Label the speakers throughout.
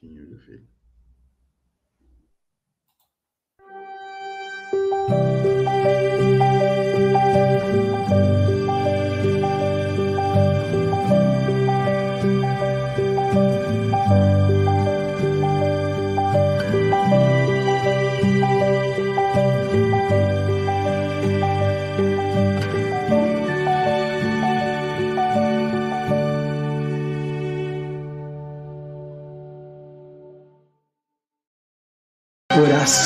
Speaker 1: Tinho do filho.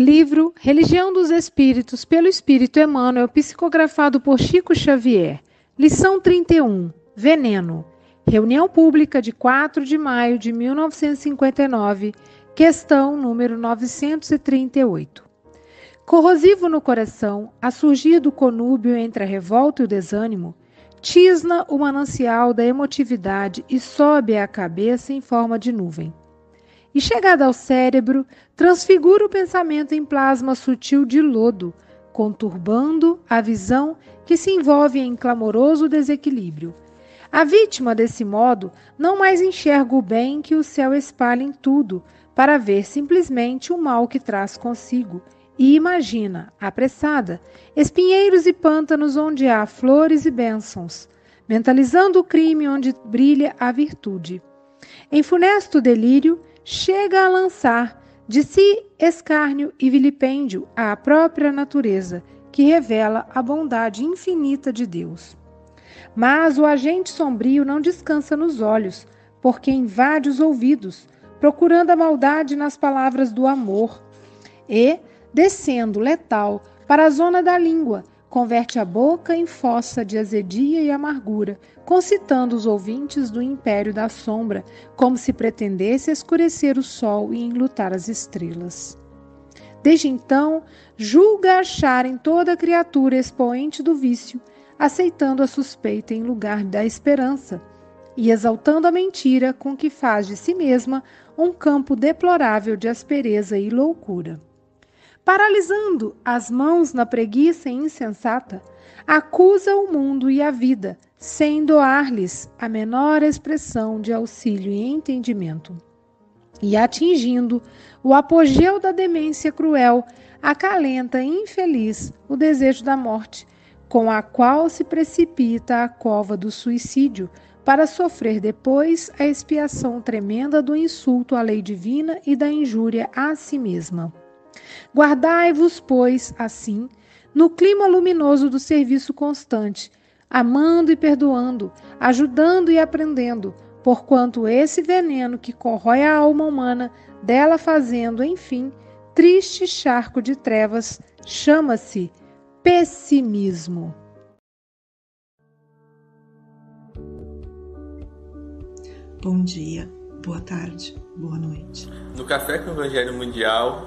Speaker 2: Livro Religião dos Espíritos, pelo Espírito Emmanuel, psicografado por Chico Xavier. Lição 31. Veneno. Reunião pública de 4 de maio de 1959, questão número 938. Corrosivo no coração, a surgir do conúbio entre a revolta e o desânimo, tisna o manancial da emotividade e sobe à cabeça em forma de nuvem. E chegada ao cérebro, transfigura o pensamento em plasma sutil de lodo, conturbando a visão que se envolve em clamoroso desequilíbrio a vítima, desse modo, não mais enxerga o bem que o céu espalha em tudo, para ver simplesmente o mal que traz consigo, e imagina, apressada, espinheiros e pântanos onde há flores e bênçãos, mentalizando o crime onde brilha a virtude. Em funesto delírio, chega a lançar de si escárnio e vilipêndio à própria natureza, que revela a bondade infinita de Deus. Mas o agente sombrio não descansa nos olhos, porque invade os ouvidos, procurando a maldade nas palavras do amor. E, descendo letal para a zona da língua, converte a boca em fossa de azedia e amargura, concitando os ouvintes do império da sombra, como se pretendesse escurecer o sol e enlutar as estrelas. Desde então, julga achar em toda criatura expoente do vício aceitando a suspeita em lugar da esperança e exaltando a mentira com que faz de si mesma um campo deplorável de aspereza e loucura. Paralisando as mãos na preguiça insensata, acusa o mundo e a vida, sem doar-lhes a menor expressão de auxílio e entendimento. E atingindo o apogeu da demência cruel, acalenta infeliz o desejo da morte, com a qual se precipita à cova do suicídio para sofrer depois a expiação tremenda do insulto à lei divina e da injúria a si mesma. Guardai-vos, pois, assim, no clima luminoso do serviço constante, amando e perdoando, ajudando e aprendendo, porquanto esse veneno que corrói a alma humana, dela fazendo, enfim, triste charco de trevas, chama-se pessimismo.
Speaker 1: Bom dia, boa tarde, boa noite.
Speaker 3: No Café com o Evangelho Mundial,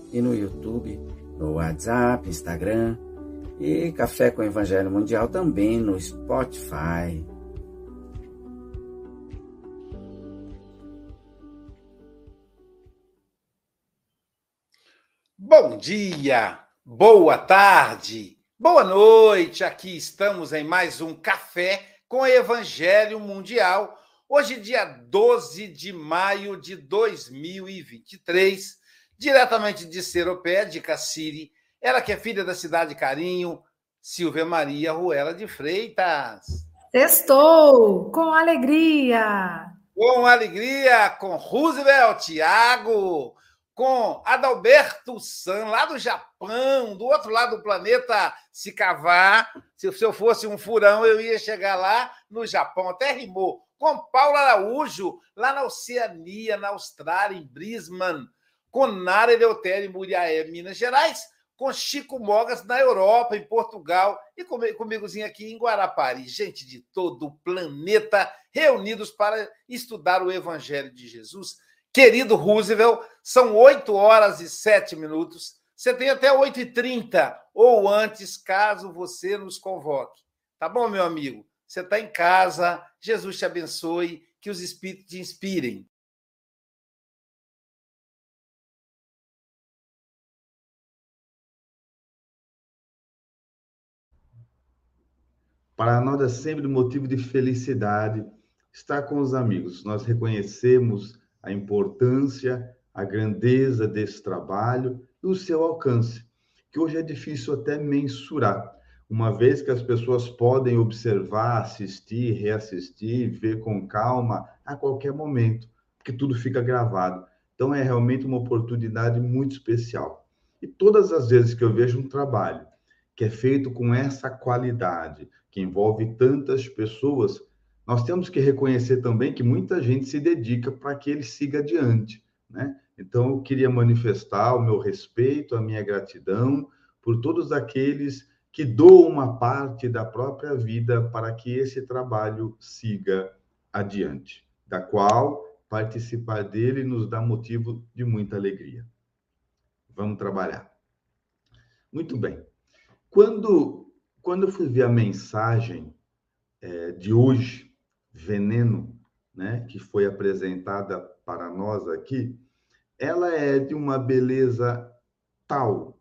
Speaker 4: e no YouTube, no WhatsApp, Instagram e Café com Evangelho Mundial também no Spotify.
Speaker 5: Bom dia, boa tarde, boa noite. Aqui estamos em mais um Café com Evangelho Mundial. Hoje, dia 12 de maio de 2023, diretamente de Seropé, de Cassiri, ela que é filha da cidade Carinho, Silvia Maria Ruela de Freitas.
Speaker 6: Estou com alegria.
Speaker 5: Com alegria, com Roosevelt, Tiago, com Adalberto San, lá do Japão, do outro lado do planeta, se cavar. Se eu fosse um furão, eu ia chegar lá no Japão, até rimou. Com Paulo Araújo, lá na Oceania, na Austrália, em Brisbane. Com Nara Eleutério, Muriaé, Minas Gerais. Com Chico Mogas, na Europa, em Portugal. E comigozinho aqui em Guarapari. Gente de todo o planeta reunidos para estudar o Evangelho de Jesus Querido Roosevelt, são 8 horas e 7 minutos. Você tem até 8h30 ou antes, caso você nos convoque. Tá bom, meu amigo? Você está em casa, Jesus te abençoe, que os Espíritos te inspirem.
Speaker 7: Para nós é sempre motivo de felicidade estar com os amigos. Nós reconhecemos a importância, a grandeza desse trabalho e o seu alcance, que hoje é difícil até mensurar, uma vez que as pessoas podem observar, assistir, reassistir, ver com calma a qualquer momento, porque tudo fica gravado. Então é realmente uma oportunidade muito especial. E todas as vezes que eu vejo um trabalho que é feito com essa qualidade, que envolve tantas pessoas, nós temos que reconhecer também que muita gente se dedica para que ele siga adiante, né? Então, eu queria manifestar o meu respeito, a minha gratidão por todos aqueles que doam uma parte da própria vida para que esse trabalho siga adiante, da qual participar dele nos dá motivo de muita alegria. Vamos trabalhar. Muito bem. Quando, quando eu fui ver a mensagem é, de hoje, veneno, né, que foi apresentada para nós aqui, ela é de uma beleza tal,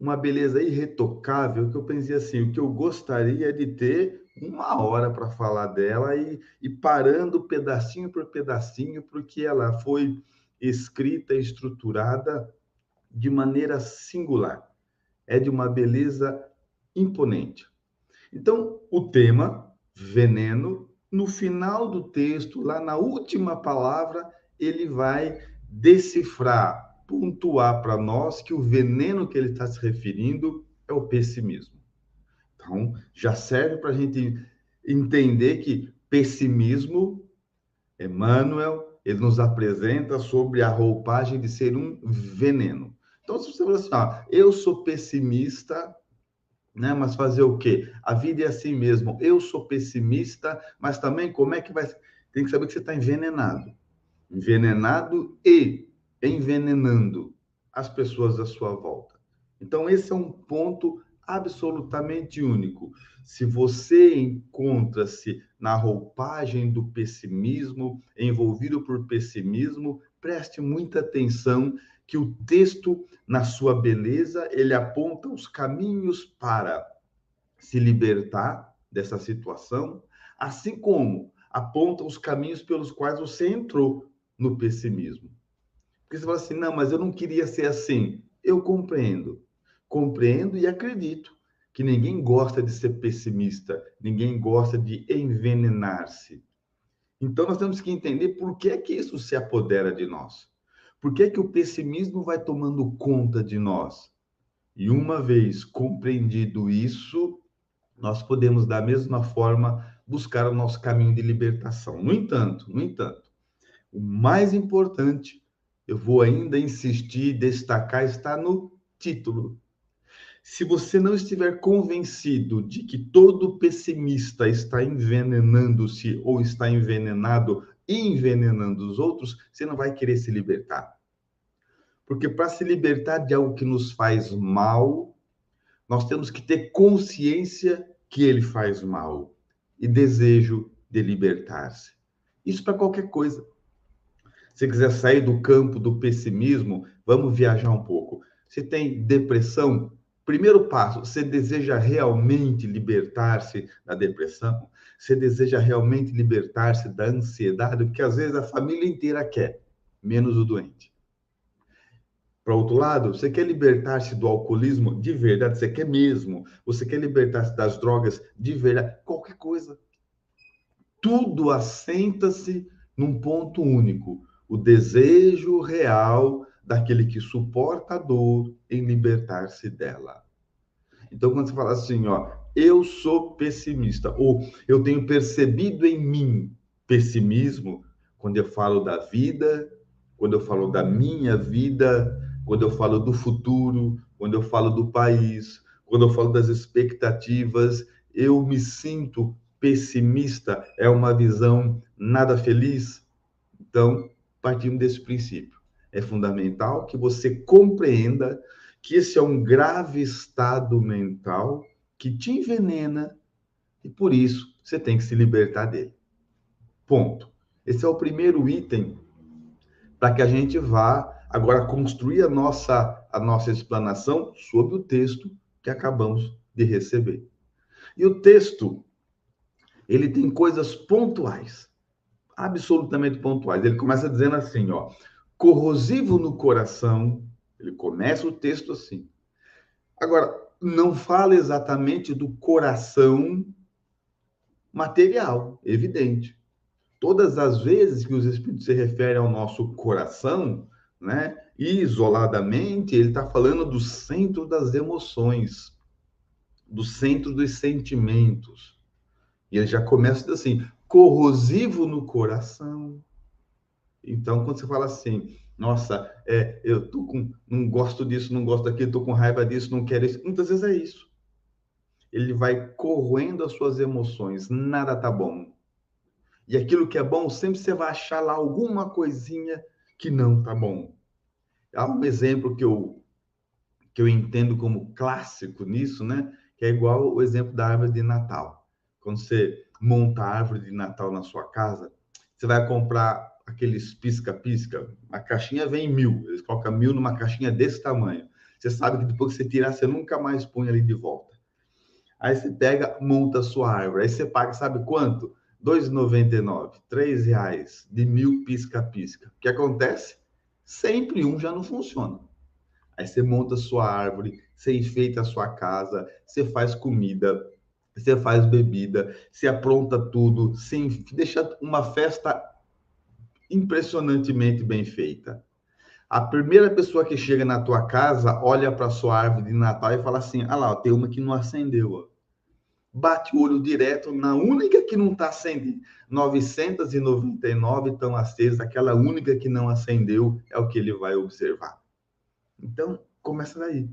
Speaker 7: uma beleza irretocável, que eu pensei assim, o que eu gostaria de ter uma hora para falar dela e, e parando pedacinho por pedacinho, porque ela foi escrita estruturada de maneira singular. É de uma beleza imponente. Então, o tema, veneno, no final do texto, lá na última palavra, ele vai decifrar, pontuar para nós que o veneno que ele está se referindo é o pessimismo. Então, já serve para a gente entender que pessimismo, Emmanuel, ele nos apresenta sobre a roupagem de ser um veneno. Então, se você falar assim, ah, eu sou pessimista, né? Mas fazer o quê? A vida é assim mesmo. Eu sou pessimista, mas também como é que vai. Tem que saber que você está envenenado. Envenenado e envenenando as pessoas à sua volta. Então, esse é um ponto absolutamente único. Se você encontra-se na roupagem do pessimismo, envolvido por pessimismo, preste muita atenção que o texto, na sua beleza, ele aponta os caminhos para se libertar dessa situação, assim como aponta os caminhos pelos quais você entrou no pessimismo. Porque você fala assim, não, mas eu não queria ser assim. Eu compreendo. Compreendo e acredito que ninguém gosta de ser pessimista, ninguém gosta de envenenar-se. Então nós temos que entender por que é que isso se apodera de nós. Por que que o pessimismo vai tomando conta de nós? E uma vez compreendido isso, nós podemos da mesma forma buscar o nosso caminho de libertação. No entanto, no entanto, o mais importante, eu vou ainda insistir, destacar, está no título. Se você não estiver convencido de que todo pessimista está envenenando-se ou está envenenado e envenenando os outros, você não vai querer se libertar. Porque para se libertar de algo que nos faz mal, nós temos que ter consciência que ele faz mal e desejo de libertar-se. Isso para qualquer coisa. Se quiser sair do campo do pessimismo, vamos viajar um pouco. Se tem depressão, primeiro passo, você deseja realmente libertar-se da depressão? Você deseja realmente libertar-se da ansiedade? Porque às vezes a família inteira quer, menos o doente. Para outro lado, você quer libertar-se do alcoolismo de verdade, você quer mesmo. Você quer libertar-se das drogas de verdade, qualquer coisa. Tudo assenta-se num ponto único: o desejo real daquele que suporta a dor em libertar-se dela. Então, quando você fala assim, ó, eu sou pessimista, ou eu tenho percebido em mim pessimismo, quando eu falo da vida, quando eu falo da minha vida, quando eu falo do futuro, quando eu falo do país, quando eu falo das expectativas, eu me sinto pessimista, é uma visão nada feliz. Então, partimos desse princípio. É fundamental que você compreenda que esse é um grave estado mental que te envenena e por isso você tem que se libertar dele. Ponto. Esse é o primeiro item para que a gente vá agora construir a nossa, a nossa explanação sobre o texto que acabamos de receber. E o texto, ele tem coisas pontuais, absolutamente pontuais. Ele começa dizendo assim, ó, corrosivo no coração, ele começa o texto assim. Agora, não fala exatamente do coração material, evidente. Todas as vezes que os Espíritos se referem ao nosso coração, né? Isoladamente, ele está falando do centro das emoções, do centro dos sentimentos. E ele já começa assim, corrosivo no coração. Então, quando você fala assim, nossa, é, eu tô com, não gosto disso, não gosto daquilo, tô com raiva disso, não quero isso, muitas vezes é isso. Ele vai corroendo as suas emoções, nada tá bom. E aquilo que é bom, sempre você vai achar lá alguma coisinha que não tá bom. Há um exemplo que eu, que eu entendo como clássico nisso, né? Que é igual o exemplo da árvore de Natal. Quando você monta a árvore de Natal na sua casa, você vai comprar aqueles pisca-pisca, a caixinha vem mil, eles colocam mil numa caixinha desse tamanho. Você sabe que depois que você tirar, você nunca mais põe ali de volta. Aí você pega, monta a sua árvore, aí você paga, sabe quanto? R$ 2,99, R$ reais de mil pisca-pisca. O que acontece? Sempre um já não funciona. Aí você monta a sua árvore, você enfeita a sua casa, você faz comida, você faz bebida, você apronta tudo, você deixa uma festa impressionantemente bem feita. A primeira pessoa que chega na tua casa olha para sua árvore de Natal e fala assim: ah lá, tem uma que não acendeu. Ó bate o olho direto na única que não está acendendo. 999 estão acesas, aquela única que não acendeu é o que ele vai observar. Então, começa daí.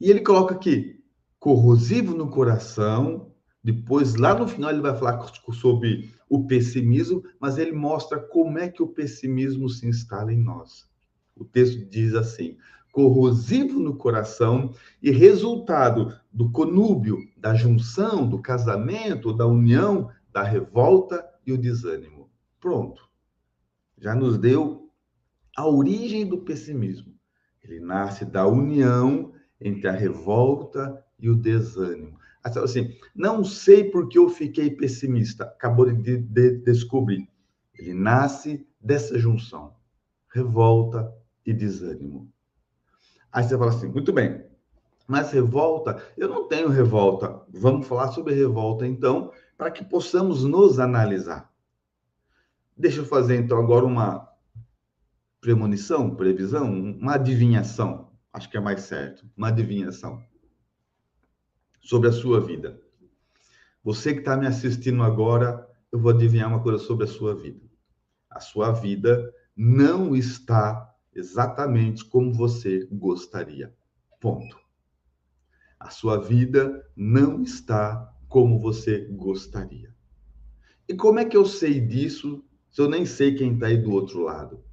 Speaker 7: E ele coloca aqui, corrosivo no coração, depois, lá no final, ele vai falar sobre o pessimismo, mas ele mostra como é que o pessimismo se instala em nós. O texto diz assim: corrosivo no coração e resultado do conúbio, da junção, do casamento, da união, da revolta e o desânimo. Pronto. Já nos deu a origem do pessimismo. Ele nasce da união entre a revolta e o desânimo. Assim, não sei por que eu fiquei pessimista. Acabou de, de descobrir. Ele nasce dessa junção, revolta e desânimo. Aí você fala assim, muito bem, mas revolta, eu não tenho revolta. Vamos falar sobre revolta então, para que possamos nos analisar. Deixa eu fazer então agora uma premonição, previsão, uma adivinhação. Acho que é mais certo, uma adivinhação sobre a sua vida. Você que está me assistindo agora, eu vou adivinhar uma coisa sobre a sua vida. A sua vida não está exatamente como você gostaria. Ponto. A sua vida não está como você gostaria. E como é que eu sei disso se eu nem sei quem está aí do outro lado?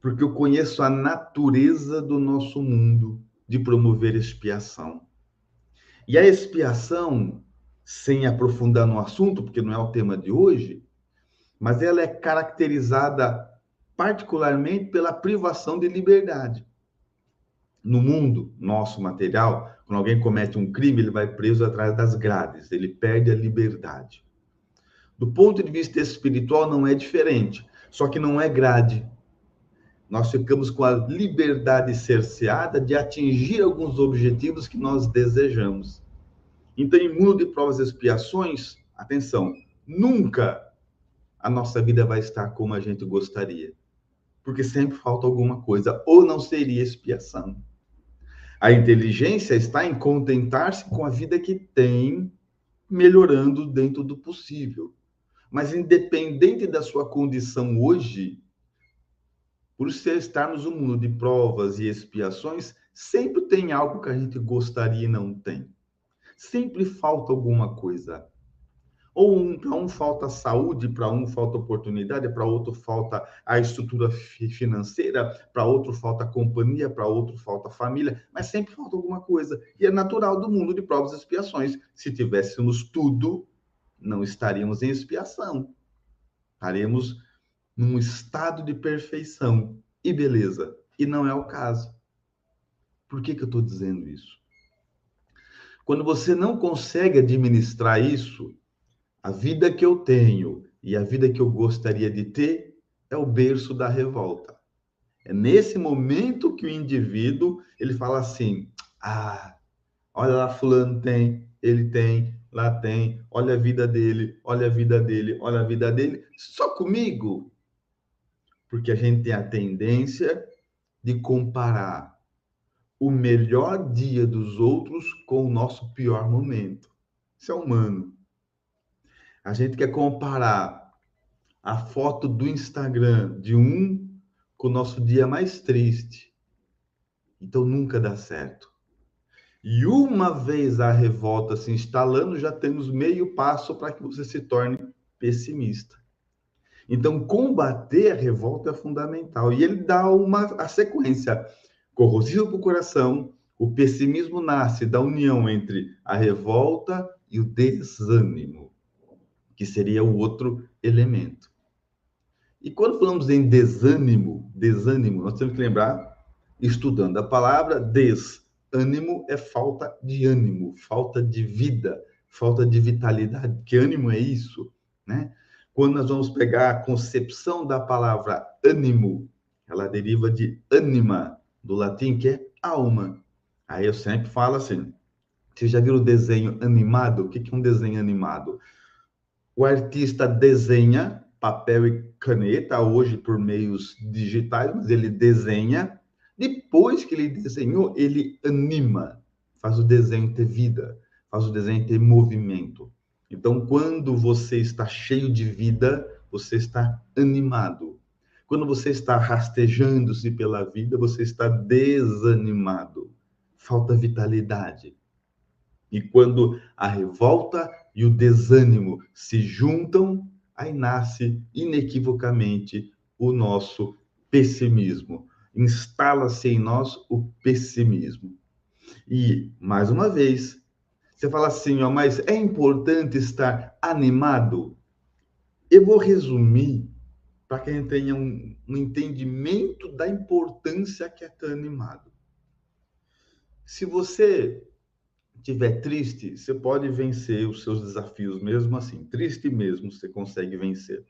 Speaker 7: Porque eu conheço a natureza do nosso mundo de promover expiação. E a expiação, sem aprofundar no assunto, porque não é o tema de hoje, mas ela é caracterizada particularmente pela privação de liberdade. No mundo nosso material, quando alguém comete um crime, ele vai preso atrás das grades, ele perde a liberdade. Do ponto de vista espiritual, não é diferente, só que não é grade. Nós ficamos com a liberdade cerceada de atingir alguns objetivos que nós desejamos. Então, em mundo de provas e expiações, atenção, nunca a nossa vida vai estar como a gente gostaria. Porque sempre falta alguma coisa, ou não seria expiação. A inteligência está em contentar-se com a vida que tem, melhorando dentro do possível. Mas independente da sua condição hoje, por estarmos no mundo de provas e expiações, sempre tem algo que a gente gostaria e não tem. Sempre falta alguma coisa. Ou um, para um falta saúde, para um falta oportunidade, para outro falta a estrutura financeira, para outro falta companhia, para outro falta família, mas sempre falta alguma coisa. E é natural do mundo de provas e expiações. Se tivéssemos tudo, não estaríamos em expiação. Estaremos num estado de perfeição e beleza. E não é o caso. Por que, que eu estou dizendo isso? Quando você não consegue administrar isso, a vida que eu tenho e a vida que eu gostaria de ter é o berço da revolta. É nesse momento que o indivíduo ele fala assim: ah, olha lá, fulano tem, ele tem, lá tem, olha a vida dele, olha a vida dele, olha a vida dele, só comigo porque a gente tem a tendência de comparar o melhor dia dos outros com o nosso pior momento. Isso é humano. A gente quer comparar a foto do Instagram de um com o nosso dia mais triste. Então nunca dá certo. E uma vez a revolta se instalando, já temos meio passo para que você se torne pessimista. Então, combater a revolta é fundamental. E ele dá uma a sequência corrosivo para o coração, o pessimismo nasce da união entre a revolta e o desânimo, que seria o outro elemento. E quando falamos em desânimo, desânimo, nós temos que lembrar, estudando a palavra, desânimo é falta de ânimo, falta de vida, falta de vitalidade. Que ânimo é isso, né? Quando nós vamos pegar a concepção da palavra ânimo, ela deriva de anima, do latim, que é alma. Aí eu sempre falo assim: você já viu o desenho animado? O que é um desenho animado? O artista desenha papel e caneta, hoje por meios digitais, mas ele desenha. Depois que ele desenhou, ele anima, faz o desenho ter vida, faz o desenho ter movimento. Então, quando você está cheio de vida, você está animado. Quando você está rastejando-se pela vida, você está desanimado. Falta vitalidade. E quando a revolta e o desânimo se juntam, aí nasce inequivocamente o nosso pessimismo. instala-se em nós o pessimismo. E, mais uma vez, você fala assim, ó, mas é importante estar animado? Eu vou resumir para que a gente tenha um, um entendimento da importância que é estar animado. Se você estiver triste, você pode vencer os seus desafios mesmo assim. Triste mesmo, você consegue vencer.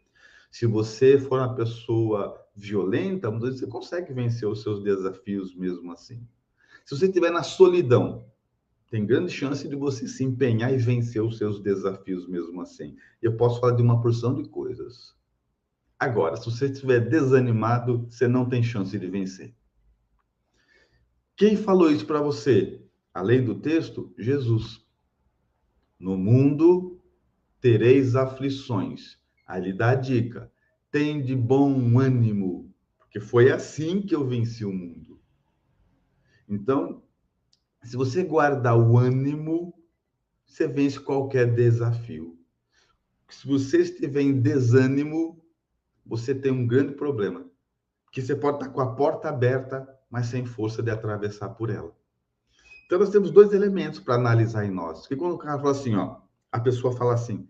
Speaker 7: Se você for uma pessoa violenta, você consegue vencer os seus desafios mesmo assim. Se você estiver na solidão, tem grande chance de você se empenhar e vencer os seus desafios mesmo assim. Eu posso falar de uma porção de coisas. Agora, se você estiver desanimado, você não tem chance de vencer. Quem falou isso para você? Além do texto, Jesus. No mundo tereis aflições. Aí dá a dica: tem de bom ânimo, porque foi assim que eu venci o mundo. Então, se você guardar o ânimo, você vence qualquer desafio. Se você estiver em desânimo, você tem um grande problema. Que você pode estar com a porta aberta, mas sem força de atravessar por ela. Então, nós temos dois elementos para analisar em nós. Porque quando o cara fala assim, ó, a pessoa fala assim,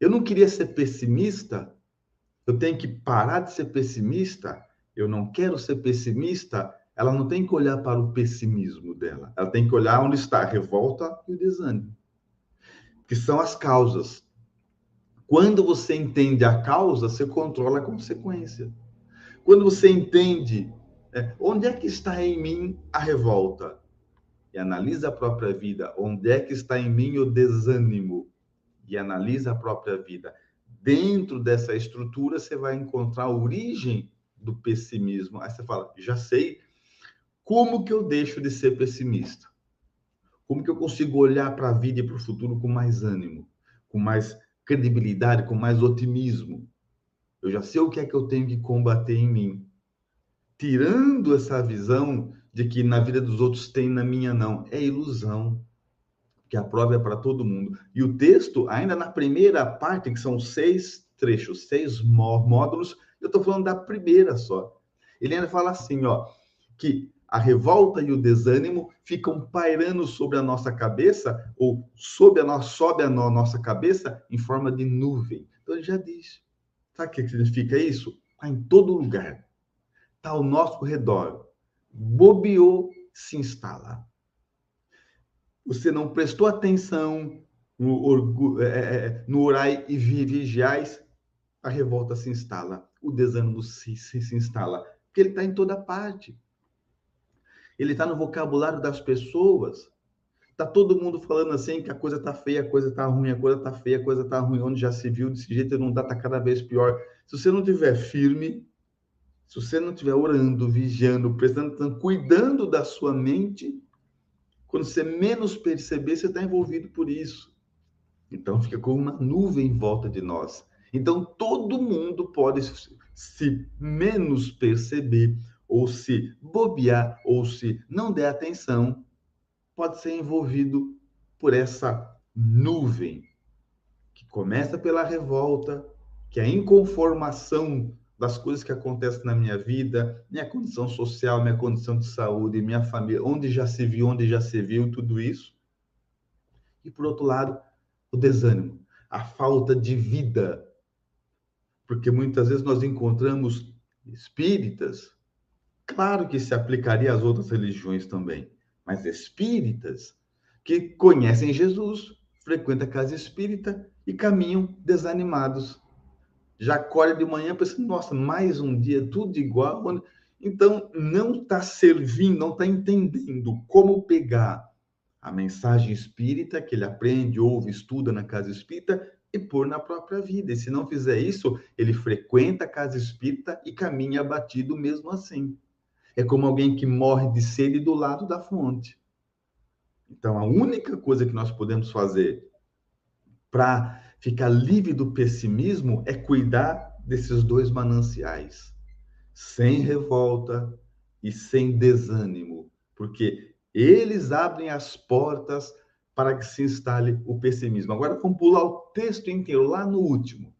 Speaker 7: eu não queria ser pessimista, eu tenho que parar de ser pessimista, eu não quero ser pessimista, ela não tem que olhar para o pessimismo dela, ela tem que olhar onde está a revolta e o desânimo, que são as causas. Quando você entende a causa, você controla a consequência. Quando você entende é, onde é que está em mim a revolta e analisa a própria vida, onde é que está em mim o desânimo e analisa a própria vida. Dentro dessa estrutura, você vai encontrar a origem do pessimismo. Aí você fala, já sei como que eu deixo de ser pessimista? Como que eu consigo olhar para a vida e para o futuro com mais ânimo, com mais credibilidade, com mais otimismo? Eu já sei o que é que eu tenho que combater em mim. Tirando essa visão de que na vida dos outros tem, na minha não. É ilusão. Que a prova é para todo mundo. E o texto, ainda na primeira parte, que são seis trechos, seis módulos, eu estou falando da primeira só. Ele ainda fala assim, ó, que a revolta e o desânimo ficam pairando sobre a nossa cabeça, ou sob a nossa, sobe a nossa cabeça em forma de nuvem. Então ele já diz. Sabe o que significa isso? Está em todo lugar. Está ao nosso redor. Bobeou, se instala. Você não prestou atenção no, é, é, é, no orai e vigiais, a revolta se instala. O desânimo se, se, se instala. Porque ele está em toda parte ele está no vocabulário das pessoas. Tá todo mundo falando assim que a coisa tá feia, a coisa tá ruim, a coisa tá feia, a coisa tá ruim, onde já se viu desse jeito não dá, tá cada vez pior. Se você não tiver firme, se você não estiver orando, vigiando, prestando cuidando da sua mente, quando você menos perceber, você está envolvido por isso. Então fica como uma nuvem em volta de nós. Então todo mundo pode se menos perceber ou se bobear, ou se não der atenção, pode ser envolvido por essa nuvem que começa pela revolta, que é a inconformação das coisas que acontecem na minha vida, minha condição social, minha condição de saúde, minha família, onde já se viu, onde já se viu, tudo isso. E por outro lado, o desânimo, a falta de vida. Porque muitas vezes nós encontramos espíritas Claro que se aplicaria às outras religiões também, mas espíritas que conhecem Jesus, frequentam a casa espírita e caminham desanimados. Já acorda de manhã pensando, nossa, mais um dia, tudo igual. Então, não está servindo, não está entendendo como pegar a mensagem espírita que ele aprende, ouve, estuda na casa espírita e pôr na própria vida. E se não fizer isso, ele frequenta a casa espírita e caminha abatido mesmo assim. É como alguém que morre de sede do lado da fonte. Então, a única coisa que nós podemos fazer para ficar livre do pessimismo é cuidar desses dois mananciais, sem revolta e sem desânimo, porque eles abrem as portas para que se instale o pessimismo. Agora vamos pular o texto inteiro, lá no último.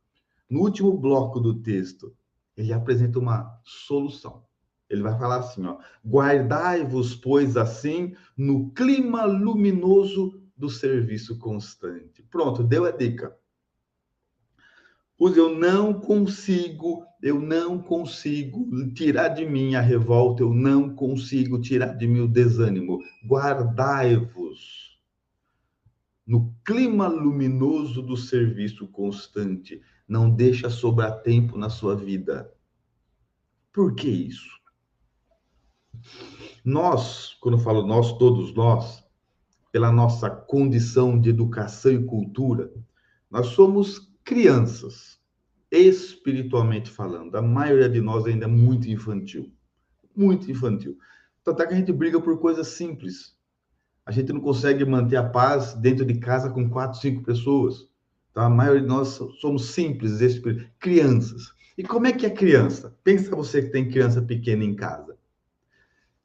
Speaker 7: No último bloco do texto, ele apresenta uma solução. Ele vai falar assim, ó: Guardai-vos, pois, assim, no clima luminoso do serviço constante. Pronto, deu a dica. Pois eu não consigo, eu não consigo tirar de mim a revolta, eu não consigo tirar de mim o desânimo. Guardai-vos no clima luminoso do serviço constante. Não deixa sobrar tempo na sua vida. Por que isso? Nós, quando eu falo nós, todos nós, pela nossa condição de educação e cultura, nós somos crianças, espiritualmente falando. A maioria de nós ainda é muito infantil. Muito infantil. Tanto é que a gente briga por coisas simples. A gente não consegue manter a paz dentro de casa com quatro, cinco pessoas. Então, a maioria de nós somos simples, crianças. E como é que é criança? Pensa você que tem criança pequena em casa.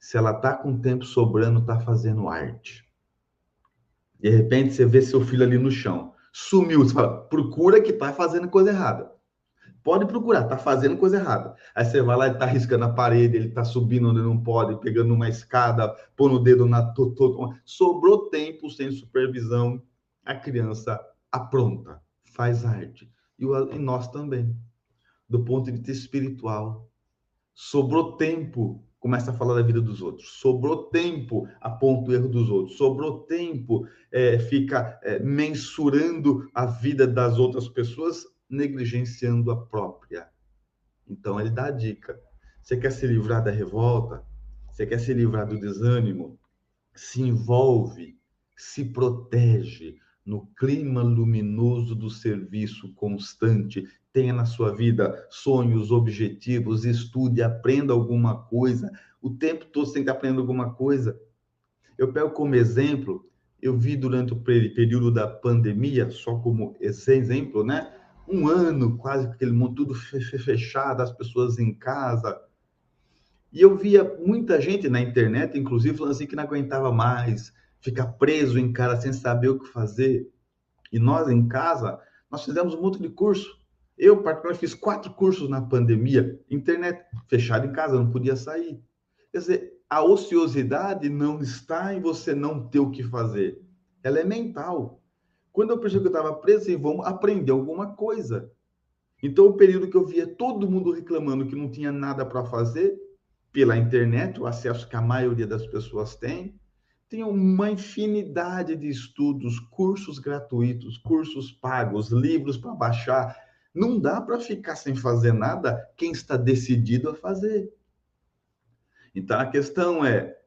Speaker 7: Se ela tá com tempo sobrando, tá fazendo arte. De repente, você vê seu filho ali no chão. Sumiu. Você fala, procura que tá fazendo coisa errada. Pode procurar, tá fazendo coisa errada. Aí você vai lá e tá riscando a parede, ele tá subindo onde não pode, pegando uma escada, pondo o dedo na. Todo, sobrou tempo sem supervisão, a criança apronta, faz arte. E, e nós também, do ponto de vista espiritual. Sobrou tempo, começa a falar da vida dos outros. Sobrou tempo, aponta o erro dos outros. Sobrou tempo, é, fica é, mensurando a vida das outras pessoas, negligenciando a própria. Então, ele dá a dica. Você quer se livrar da revolta? Você quer se livrar do desânimo? Se envolve, se protege no clima luminoso do serviço constante. Tenha na sua vida sonhos, objetivos, estude, aprenda alguma coisa. O tempo todo você tem que aprender alguma coisa. Eu pego como exemplo, eu vi durante o período da pandemia, só como exemplo, né? um ano, quase aquele mundo tudo fechado, as pessoas em casa. E eu via muita gente na internet, inclusive, falando assim que não aguentava mais, ficar preso em casa sem saber o que fazer. E nós, em casa, nós fizemos um monte de curso. Eu, particularmente, fiz quatro cursos na pandemia, internet, fechado em casa, não podia sair. Quer dizer, a ociosidade não está em você não ter o que fazer. Ela é mental. Quando eu percebi que eu estava preso, vamos aprender alguma coisa. Então, o período que eu via todo mundo reclamando que não tinha nada para fazer, pela internet, o acesso que a maioria das pessoas tem, tem uma infinidade de estudos, cursos gratuitos, cursos pagos, livros para baixar. Não dá para ficar sem fazer nada quem está decidido a fazer. Então, a questão é: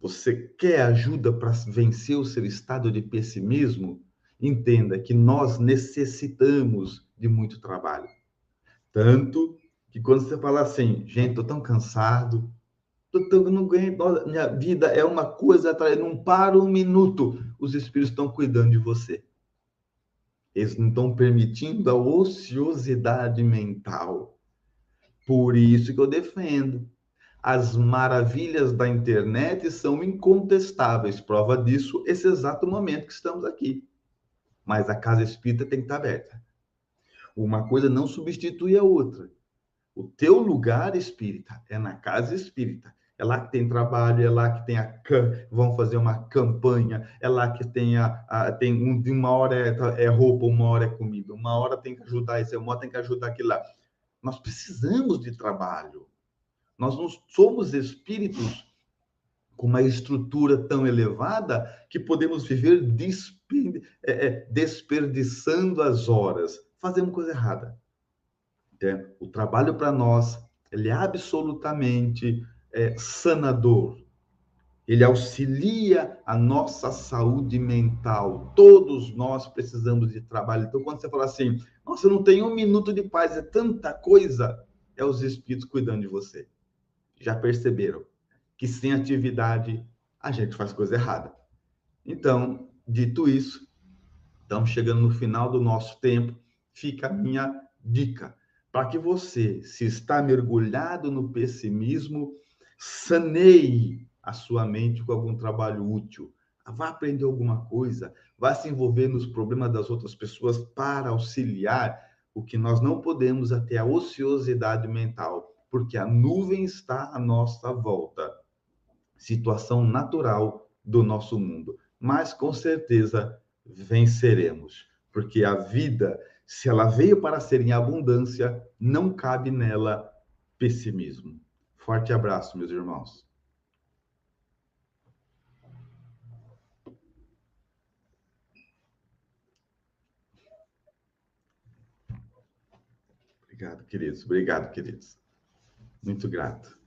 Speaker 7: você quer ajuda para vencer o seu estado de pessimismo? entenda que nós necessitamos de muito trabalho. Tanto que quando você fala assim, gente, estou tão cansado, tô tão, não ganho, minha vida é uma coisa atrás, não para um minuto, os espíritos estão cuidando de você. Eles não estão permitindo a ociosidade mental. Por isso que eu defendo. As maravilhas da internet são incontestáveis. Prova disso, esse exato momento que estamos aqui mas a casa espírita tem que estar aberta. Uma coisa não substitui a outra. O teu lugar espírita é na casa espírita. É lá que tem trabalho, é lá que tem a vão fazer uma campanha, é lá que tem a, a tem um uma hora é, é, roupa, uma hora é comida, uma hora tem que ajudar isso, uma hora tem que ajudar aquilo lá. Nós precisamos de trabalho. Nós não somos espíritos com uma estrutura tão elevada que podemos viver é, é, desperdiçando as horas, fazendo coisa errada. O trabalho para nós ele é absolutamente é, sanador. Ele auxilia a nossa saúde mental. Todos nós precisamos de trabalho. Então, quando você fala assim, nossa, não tenho um minuto de paz, é tanta coisa, é os espíritos cuidando de você. Já perceberam? que sem atividade a gente faz coisa errada. Então, dito isso, estamos chegando no final do nosso tempo. Fica a minha dica para que você, se está mergulhado no pessimismo, saneie a sua mente com algum trabalho útil. Vá aprender alguma coisa, vá se envolver nos problemas das outras pessoas para auxiliar o que nós não podemos até a ociosidade mental porque a nuvem está à nossa volta. Situação natural do nosso mundo. Mas com certeza venceremos, porque a vida, se ela veio para ser em abundância, não cabe nela pessimismo. Forte abraço, meus irmãos. Obrigado, queridos. Obrigado, queridos. Muito grato.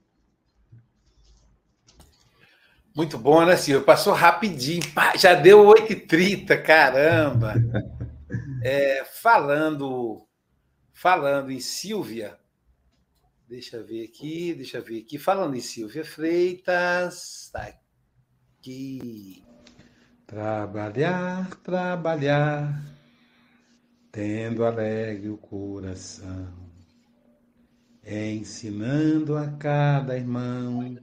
Speaker 5: Muito bom, né, Silvio? Passou rapidinho. Já deu 8h30, caramba. É, falando, falando em Silvia, deixa eu ver aqui, deixa eu ver aqui. Falando em Silvia Freitas, tá aqui.
Speaker 8: Trabalhar, trabalhar, tendo alegre o coração, ensinando a cada irmão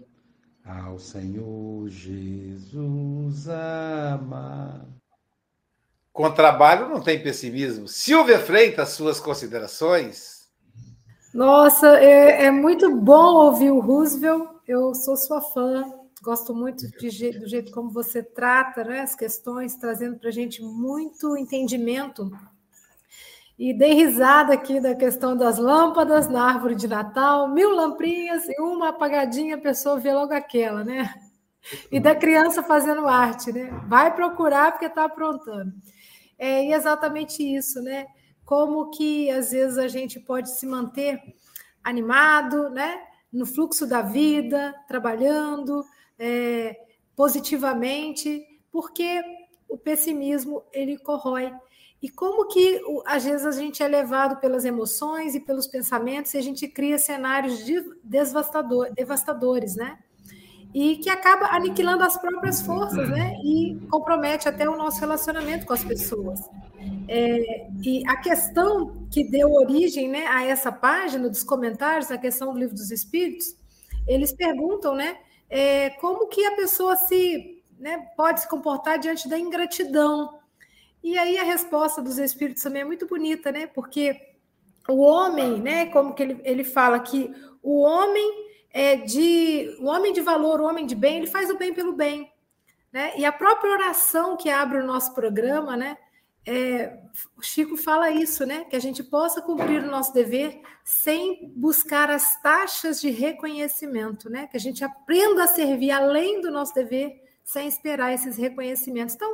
Speaker 8: ao Senhor Jesus amar.
Speaker 5: Com trabalho não tem pessimismo. Silvia Freitas, suas considerações?
Speaker 6: Nossa, é, é muito bom ouvir o Roosevelt. Eu sou sua fã. Gosto muito de, do jeito como você trata né, as questões, trazendo para a gente muito entendimento e dei risada aqui da questão das lâmpadas na árvore de Natal, mil lamprinhas e uma apagadinha, a pessoa vê logo aquela, né? E da criança fazendo arte, né? Vai procurar porque está aprontando. É exatamente isso, né? Como que às vezes a gente pode se manter animado, né? No fluxo da vida, trabalhando é, positivamente, porque o pessimismo ele corrói e como que às vezes a gente é levado pelas emoções e pelos pensamentos e a gente cria cenários devastador, devastadores, né? E que acaba aniquilando as próprias forças, né? E compromete até o nosso relacionamento com as pessoas. É, e a questão que deu origem né, a essa página dos comentários, a questão do livro dos Espíritos, eles perguntam, né? É, como que a pessoa se né, pode se comportar diante da ingratidão, e aí a resposta dos espíritos também é muito bonita, né? Porque o homem, né, como que ele, ele fala que o homem é de o homem de valor, o homem de bem, ele faz o bem pelo bem, né? E a própria oração que abre o nosso programa, né? É, o Chico fala isso, né? Que a gente possa cumprir o nosso dever sem buscar as taxas de reconhecimento, né? Que a gente aprenda a servir além do nosso dever sem esperar esses reconhecimentos. Então,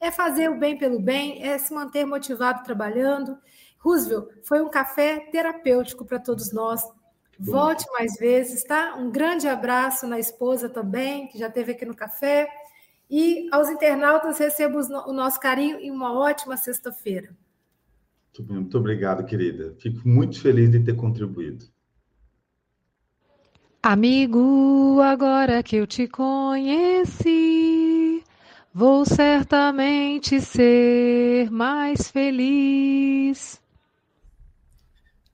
Speaker 6: é fazer o bem pelo bem, é se manter motivado trabalhando. Roosevelt, foi um café terapêutico para todos nós. Volte mais vezes, tá? Um grande abraço na esposa também, que já esteve aqui no café. E aos internautas, recebo o nosso carinho e uma ótima sexta-feira.
Speaker 7: Muito, muito obrigado, querida. Fico muito feliz de ter contribuído.
Speaker 2: Amigo, agora que eu te conheci Vou certamente ser mais feliz.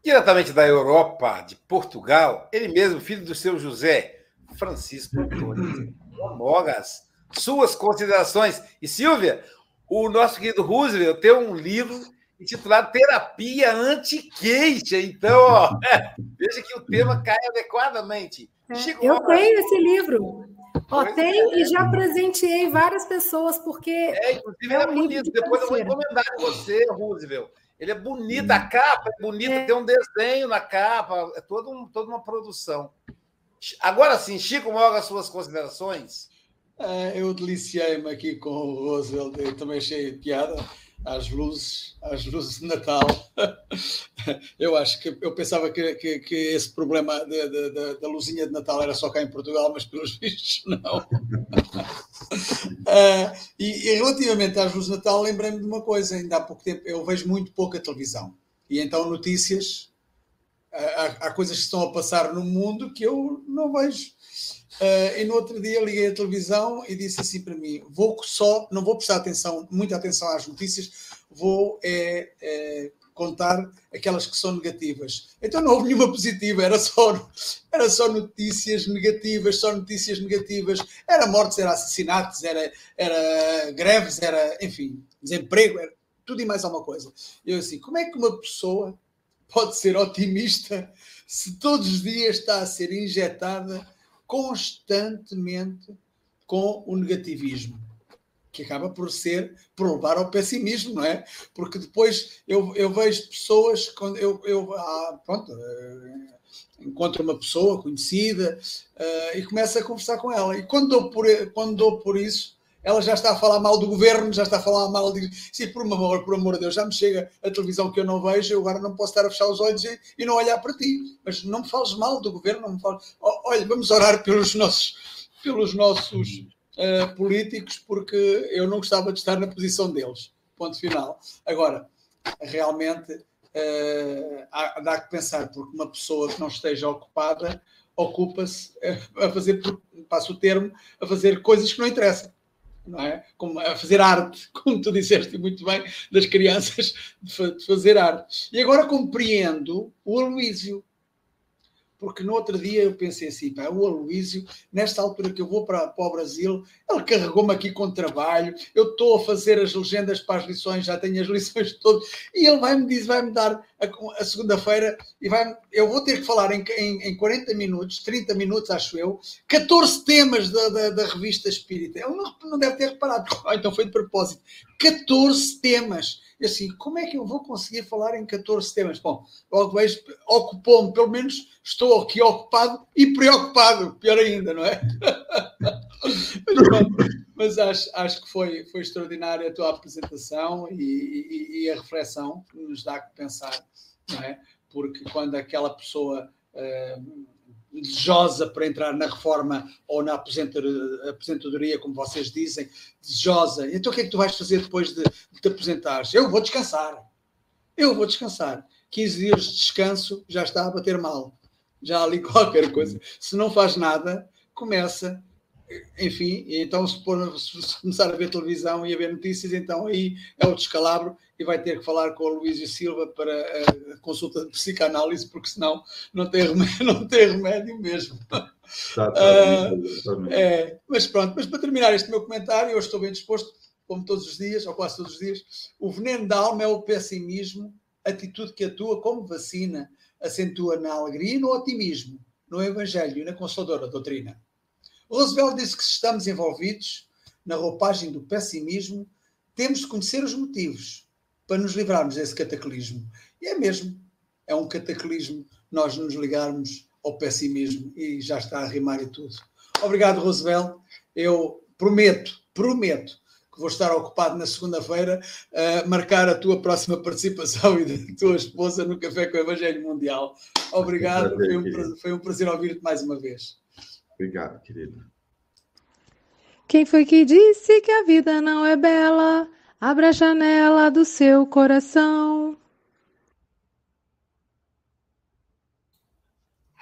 Speaker 5: Diretamente da Europa, de Portugal, ele mesmo, filho do seu José, Francisco Antônio Mogas. Suas considerações. E Silvia, o nosso querido Roosevelt tem um livro intitulado Terapia Anti-Queixa. Então, ó, veja que o tema cai adequadamente.
Speaker 6: É, eu tenho esse livro. Ó, tem é, e já presenteei várias pessoas, porque.
Speaker 5: É, inclusive é, é um bonito. De Depois eu vou encomendar com você, Roosevelt. Ele é bonito, a capa é bonita, é. tem um desenho na capa, é todo um, toda uma produção. Agora sim, Chico, logo as suas considerações.
Speaker 9: É, eu deliciei-me aqui com o Roosevelt, eu também achei piada às luzes, às luzes de Natal. Eu acho que eu pensava que, que, que esse problema da luzinha de Natal era só cá em Portugal, mas pelos vistos não. uh, e, e, relativamente às luzes de Natal, lembrei-me de uma coisa, ainda há pouco tempo, eu vejo muito pouca televisão. E então notícias, uh, há, há coisas que estão a passar no mundo que eu não vejo. Uh, e no outro dia liguei a televisão e disse assim para mim: vou só, não vou prestar atenção, muita atenção às notícias, vou é, é, contar aquelas que são negativas. Então não houve nenhuma positiva, era só, era só notícias negativas, só notícias negativas. Era mortes, era assassinatos, era, era greves, era, enfim, desemprego, era tudo e mais alguma coisa. Eu assim, como é que uma pessoa pode ser otimista se todos os dias está a ser injetada constantemente com o negativismo, que acaba por ser, por levar ao pessimismo, não é? Porque depois eu, eu vejo pessoas, quando eu, eu ah, pronto, uh, encontro uma pessoa conhecida uh, e começo a conversar com ela. E quando dou por, quando dou por isso, ela já está a falar mal do governo, já está a falar mal de. Sim, por amor, por amor de Deus, já me chega a televisão que eu não vejo, eu agora não posso estar a fechar os olhos e, e não olhar para ti. Mas não me fales mal do governo, não me fales. Olha, vamos orar pelos nossos, pelos nossos uh, políticos, porque eu não gostava de estar na posição deles. Ponto final. Agora, realmente uh, há, dá que pensar, porque uma pessoa que não esteja ocupada ocupa-se a fazer, passo o termo, a fazer coisas que não interessam não é? Como a fazer arte, como tu disseste muito bem, das crianças de fazer arte. E agora compreendo o Aloísio, porque no outro dia eu pensei assim, pá, o Aloísio, nesta altura que eu vou para, para o Brasil, ele carregou-me aqui com trabalho, eu estou a fazer as legendas para as lições, já tenho as lições todas, e ele vai-me dizer, vai-me dar a, a segunda-feira, e vai eu vou ter que falar em, em, em 40 minutos, 30 minutos, acho eu, 14 temas da, da, da revista Espírita. Ele não, não deve ter reparado, oh, então foi de propósito. 14 temas e assim, como é que eu vou conseguir falar em 14 temas? Bom, logo vejo, ocupou-me, pelo menos estou aqui ocupado e preocupado, pior ainda, não é? mas, mas acho, acho que foi, foi extraordinária a tua apresentação e, e, e a reflexão que nos dá que pensar, não é? Porque quando aquela pessoa. Uh, desejosa para entrar na reforma ou na aposentadoria, como vocês dizem, desejosa. Então o que é que tu vais fazer depois de, de te aposentares? Eu vou descansar. Eu vou descansar. 15 dias de descanso já está a bater mal. Já ali qualquer coisa. Se não faz nada, começa enfim, então se, for, se, começar a ver televisão e a ver notícias, então aí é o descalabro e vai ter que falar com o Luísio Silva para a consulta de psicanálise, porque senão não tem remédio, não tem remédio mesmo. uh, é, mas pronto, mas para terminar este meu comentário, eu estou bem disposto, como todos os dias, ou quase todos os dias, o veneno da alma é o pessimismo, atitude que atua como vacina, acentua na alegria e no otimismo, no Evangelho e na consoladora doutrina. Roosevelt disse que se estamos envolvidos na roupagem do pessimismo, temos de conhecer os motivos para nos livrarmos desse cataclismo. E é mesmo, é um cataclismo nós nos ligarmos ao pessimismo e já está a rimar e tudo. Obrigado, Roosevelt. Eu prometo, prometo que vou estar ocupado na segunda-feira a marcar a tua próxima participação e da tua esposa no Café com o Evangelho Mundial. Obrigado, foi um, foi um prazer ouvir-te mais uma vez.
Speaker 7: Obrigado, querido.
Speaker 2: Quem foi que disse que a vida não é bela? Abra a janela do seu coração.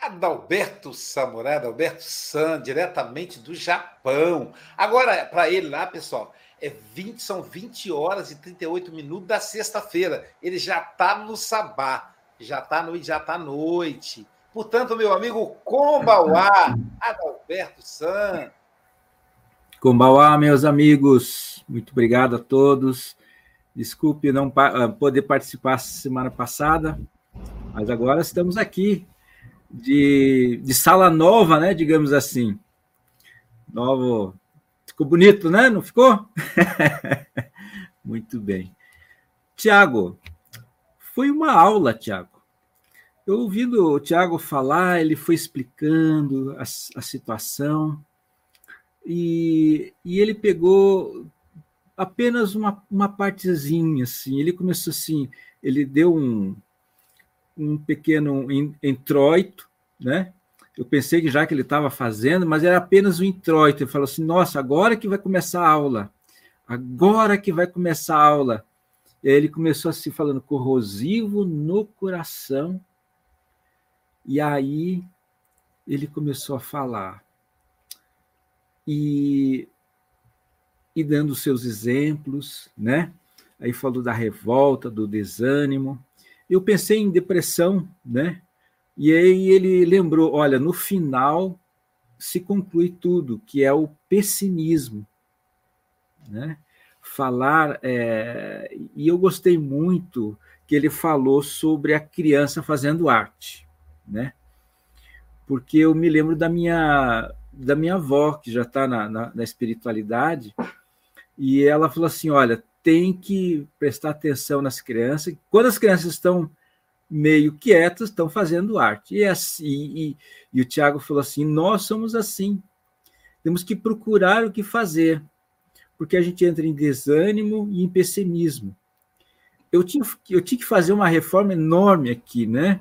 Speaker 5: Adalberto Samurai, Adalberto San, diretamente do Japão. Agora, para ele lá, pessoal, é 20, são 20 horas e 38 minutos da sexta-feira. Ele já está no sabá, já está no, já tá noite. Portanto, meu amigo Combauá, Adalberto San.
Speaker 10: Combauá, meus amigos, muito obrigado a todos. Desculpe não ah, poder participar semana passada, mas agora estamos aqui de, de sala nova, né? Digamos assim. Novo. Ficou bonito, né? Não ficou? muito bem. Tiago, foi uma aula, Tiago. Eu ouvindo o Tiago falar, ele foi explicando a, a situação e, e, ele pegou apenas uma, uma partezinha, assim. Ele começou assim, ele deu um, um pequeno introito, né? Eu pensei que já que ele estava fazendo, mas era apenas um introito. Ele falou assim: Nossa, agora que vai começar a aula, agora que vai começar a aula. E aí ele começou assim, falando corrosivo no coração e aí ele começou a falar e, e dando seus exemplos, né? Aí falou da revolta, do desânimo. Eu pensei em depressão, né? E aí ele lembrou, olha, no final se conclui tudo, que é o pessimismo, né? Falar, é... e eu gostei muito que ele falou sobre a criança fazendo arte, né? Porque eu me lembro da minha da minha avó que já está na, na, na espiritualidade e ela falou assim, olha, tem que prestar atenção nas crianças. Quando as crianças estão meio quietas, estão fazendo arte. E, assim, e, e o Tiago falou assim: nós somos assim. Temos que procurar o que fazer, porque a gente entra em desânimo e em pessimismo. Eu tinha, eu tinha que fazer uma reforma enorme aqui, né?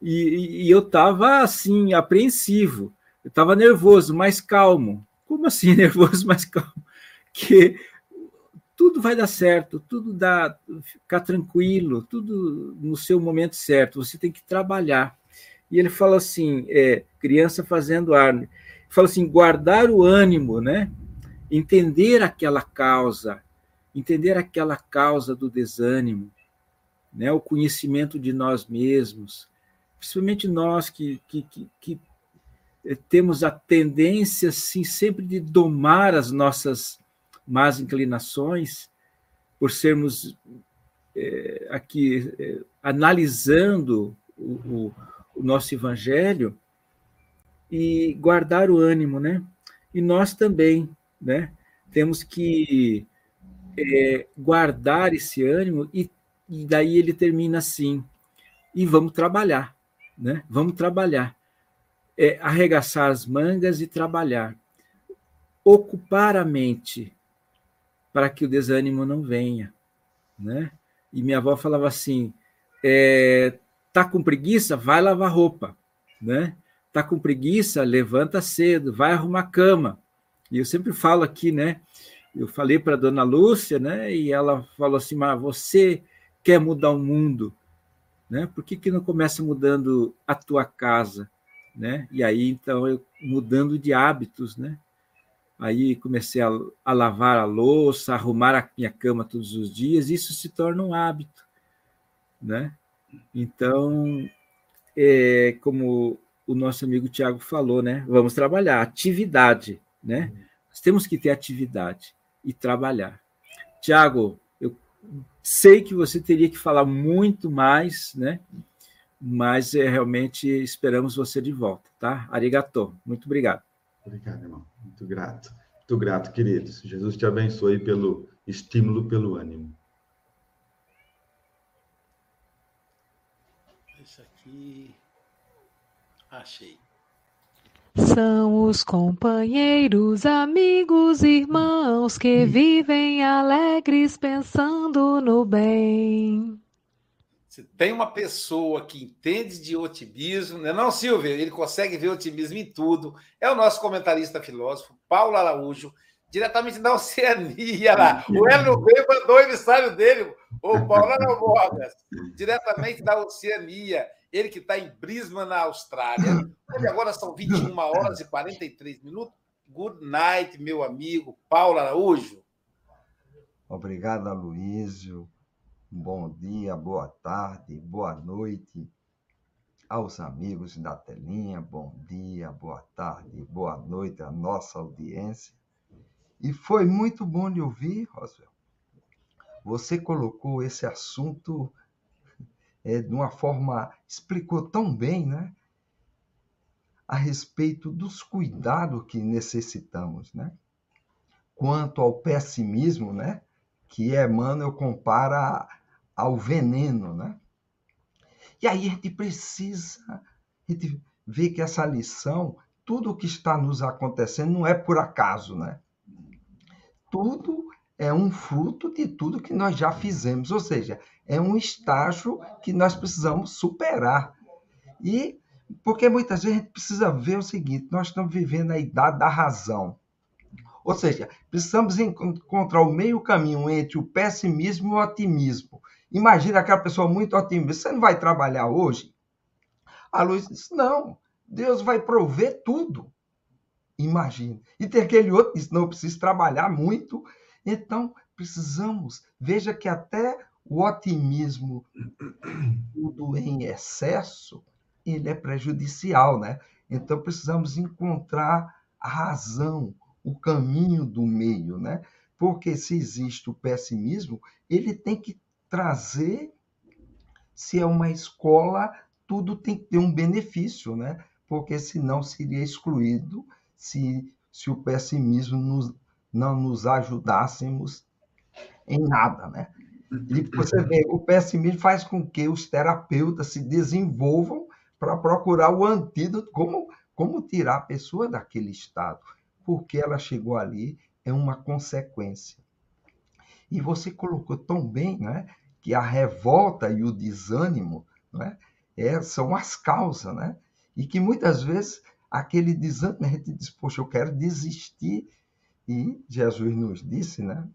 Speaker 10: E, e eu estava assim, apreensivo, eu estava nervoso, mais calmo. Como assim, nervoso, mais calmo? Que tudo vai dar certo, tudo dá, ficar tranquilo, tudo no seu momento certo. Você tem que trabalhar. E ele fala assim, é, criança fazendo ar, fala assim, guardar o ânimo, né? Entender aquela causa, entender aquela causa do desânimo, né? O conhecimento de nós mesmos, principalmente nós que, que, que, que é, temos a tendência, assim, sempre de domar as nossas más inclinações, por sermos é, aqui é, analisando o, o, o, nosso evangelho e guardar o ânimo, né? E nós também, né? Temos que é, guardar esse ânimo e, e daí ele termina assim e vamos trabalhar, né? Vamos trabalhar, é, arregaçar as mangas e trabalhar, ocupar a mente para que o desânimo não venha, né? E minha avó falava assim: é, tá com preguiça, vai lavar roupa, né? Tá com preguiça, levanta cedo, vai arrumar cama. E eu sempre falo aqui, né? Eu falei para a dona Lúcia, né? E ela falou assim: mas você quer mudar o mundo, né? Por que, que não começa mudando a tua casa, né? E aí então eu mudando de hábitos, né? Aí comecei a, a, lavar a louça, arrumar a minha cama todos os dias, isso se torna um hábito, né? Então, é, como o nosso amigo Tiago falou, né? Vamos trabalhar, atividade, né? Nós temos que ter atividade e trabalhar. Tiago, sei que você teria que falar muito mais, né? Mas é, realmente esperamos você de volta, tá? Arigato, muito obrigado.
Speaker 7: Obrigado, irmão. Muito grato. Muito grato, queridos. Jesus te abençoe pelo estímulo, pelo ânimo.
Speaker 5: Isso aqui. Achei.
Speaker 2: São os companheiros, amigos, irmãos que vivem alegres pensando no bem.
Speaker 5: Se tem uma pessoa que entende de otimismo, não é não, Silvia? Ele consegue ver otimismo em tudo. É o nosso comentarista filósofo, Paulo Araújo, diretamente da Oceania lá. O Hélio veio mandou o emissário dele, o Paulo Araújo, diretamente da Oceania. Ele que está em Brisbane, na Austrália. E agora são 21 horas e 43 minutos. Good night, meu amigo Paulo Araújo.
Speaker 11: Obrigado, Aloysio bom dia, boa tarde, boa noite aos amigos da telinha, bom dia, boa tarde, boa noite à nossa audiência. E foi muito bom lhe ouvir, Roswell. Você colocou esse assunto é, de uma forma, explicou tão bem, né? A respeito dos cuidados que necessitamos, né? Quanto ao pessimismo, né? Que Emmanuel compara ao veneno, né? E aí a gente precisa a gente ver que essa lição, tudo o que está nos acontecendo não é por acaso, né? Tudo é um fruto de tudo que nós já fizemos, ou seja, é um estágio que nós precisamos superar. E porque muitas vezes a gente precisa ver o seguinte: nós estamos vivendo a idade da razão. Ou seja, precisamos encontrar o meio caminho entre o pessimismo e o otimismo. Imagina aquela pessoa muito otimista. Você não vai trabalhar hoje? A Luiz disse: Não, Deus vai prover tudo. Imagina. E tem aquele outro que Não, eu preciso trabalhar muito. Então, precisamos. Veja que até o otimismo, tudo em excesso, ele é prejudicial, né? Então, precisamos encontrar a razão, o caminho do meio, né? Porque se existe o pessimismo, ele tem que trazer se é uma escola, tudo tem que ter um benefício, né? Porque senão seria excluído se, se o pessimismo nos, não nos ajudássemos em nada, né? E você vê, o pessimismo faz com que os terapeutas se desenvolvam para procurar o antídoto, como, como tirar a pessoa daquele estado, porque ela chegou ali, é uma consequência. E você colocou tão bem né, que a revolta e o desânimo né, é, são as causas, né? E que muitas vezes aquele desânimo, a gente diz, poxa, eu quero desistir. E Jesus nos disse, né?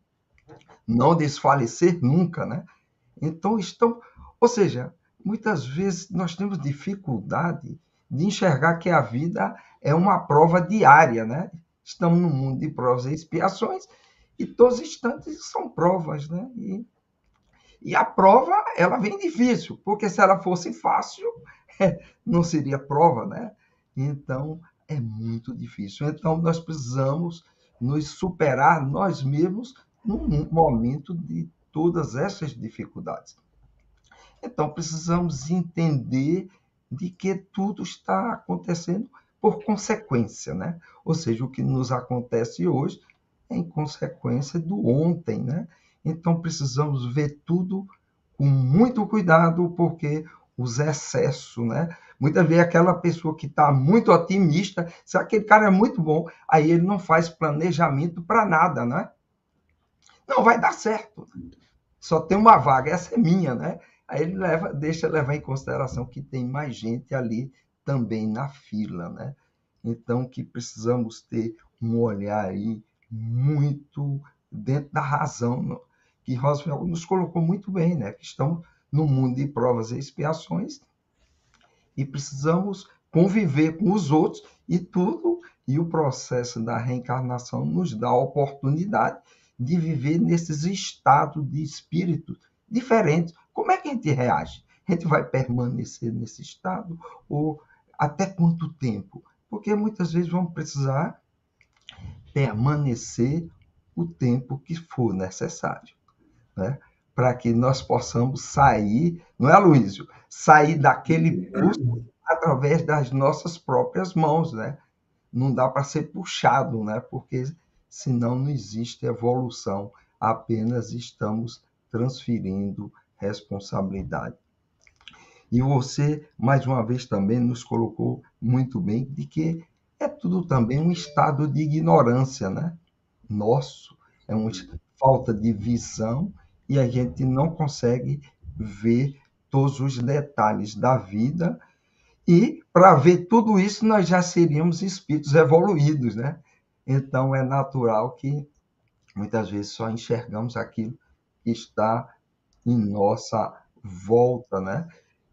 Speaker 11: Não desfalecer nunca, né? Então, estão. Ou seja, muitas vezes nós temos dificuldade de enxergar que a vida é uma prova diária, né? Estamos num mundo de provas e expiações e todos os instantes são provas, né? E, e a prova, ela vem difícil, porque se ela fosse fácil, não seria prova, né? Então, é muito difícil. Então, nós precisamos nos superar nós mesmos num momento de todas essas dificuldades. Então, precisamos entender de que tudo está acontecendo por consequência, né? Ou seja, o que nos acontece hoje é em consequência do ontem, né? Então, precisamos ver tudo com muito cuidado, porque os excessos, né? Muitas vezes aquela pessoa que está muito otimista, se aquele cara é muito bom, aí ele não faz planejamento para nada, né? Não vai dar certo. Só tem uma vaga, essa é minha, né? Aí ele leva, deixa levar em consideração que tem mais gente ali também na fila, né? Então que precisamos ter um olhar aí muito dentro da razão, que Roosevelt nos colocou muito bem, né? Que estamos no mundo de provas e expiações e precisamos conviver com os outros e tudo e o processo da reencarnação nos dá a oportunidade de viver nesses estados de espírito diferentes. Como é que a gente reage? A gente vai permanecer nesse estado ou até quanto tempo? Porque muitas vezes vamos precisar permanecer o tempo que for necessário, né? Para que nós possamos sair, não é, Luísio? Sair daquele poço através das nossas próprias mãos, né? Não dá para ser puxado, né? Porque senão não existe evolução, apenas estamos transferindo responsabilidade. E você, mais uma vez, também nos colocou muito bem de que é tudo também um estado de ignorância, né? Nosso, é uma falta de visão e a gente não consegue ver todos os detalhes da vida. E para ver tudo isso, nós já seríamos espíritos evoluídos, né? Então é natural que muitas vezes só enxergamos aquilo que está em nossa volta, né?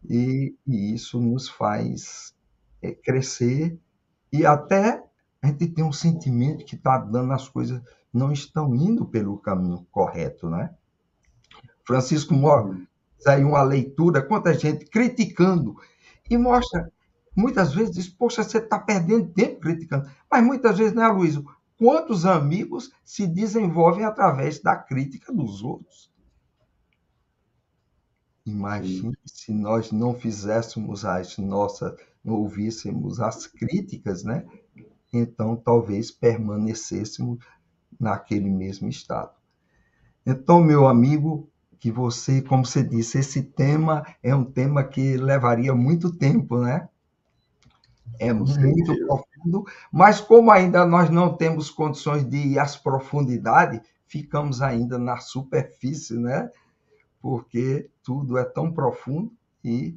Speaker 11: E, e isso nos faz é, crescer e até a gente tem um sentimento que está dando as coisas não estão indo pelo caminho correto, né? Francisco Moro, aí uma leitura, quanta gente criticando e mostra muitas vezes diz, poxa, você está perdendo tempo criticando. Mas muitas vezes, né, Luiz? Quantos amigos se desenvolvem através da crítica dos outros? Imagine se nós não fizéssemos as nossas, não ouvíssemos as críticas, né? Então talvez permanecêssemos naquele mesmo estado. Então, meu amigo, que você, como você disse, esse tema é um tema que levaria muito tempo, né? É muito profundo, mas como ainda nós não temos condições de ir às profundidades, ficamos ainda na superfície, né? porque tudo é tão profundo e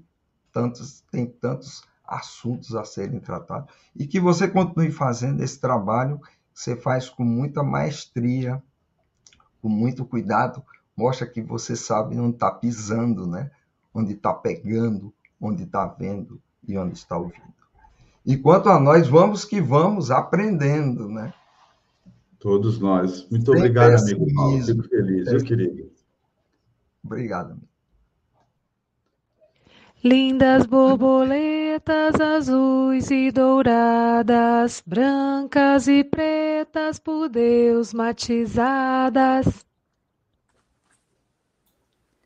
Speaker 11: tantos, tem tantos assuntos a serem tratados. E que você continue fazendo esse trabalho, você faz com muita maestria, com muito cuidado, mostra que você sabe onde está pisando, né? onde está pegando, onde está vendo e onde está ouvindo. E quanto a nós, vamos que vamos aprendendo, né?
Speaker 7: Todos nós. Muito Sem obrigado, amigo Paulo. Fico feliz, meu querido.
Speaker 11: Obrigado.
Speaker 2: Lindas borboletas azuis e douradas, brancas e pretas por Deus matizadas.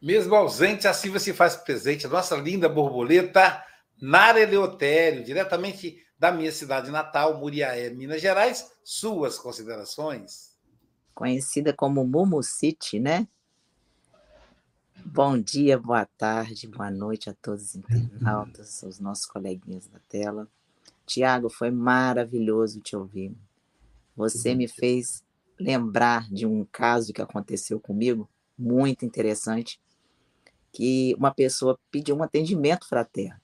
Speaker 5: Mesmo ausente, assim você faz presente. A nossa linda borboleta, Nara Eleutério, diretamente da minha cidade natal, Muriaé, Minas Gerais. Suas considerações?
Speaker 12: Conhecida como Mumu City, né? Bom dia, boa tarde, boa noite a todos os internautas, os nossos coleguinhas da tela. Tiago, foi maravilhoso te ouvir. Você me fez lembrar de um caso que aconteceu comigo, muito interessante, que uma pessoa pediu um atendimento fraterno.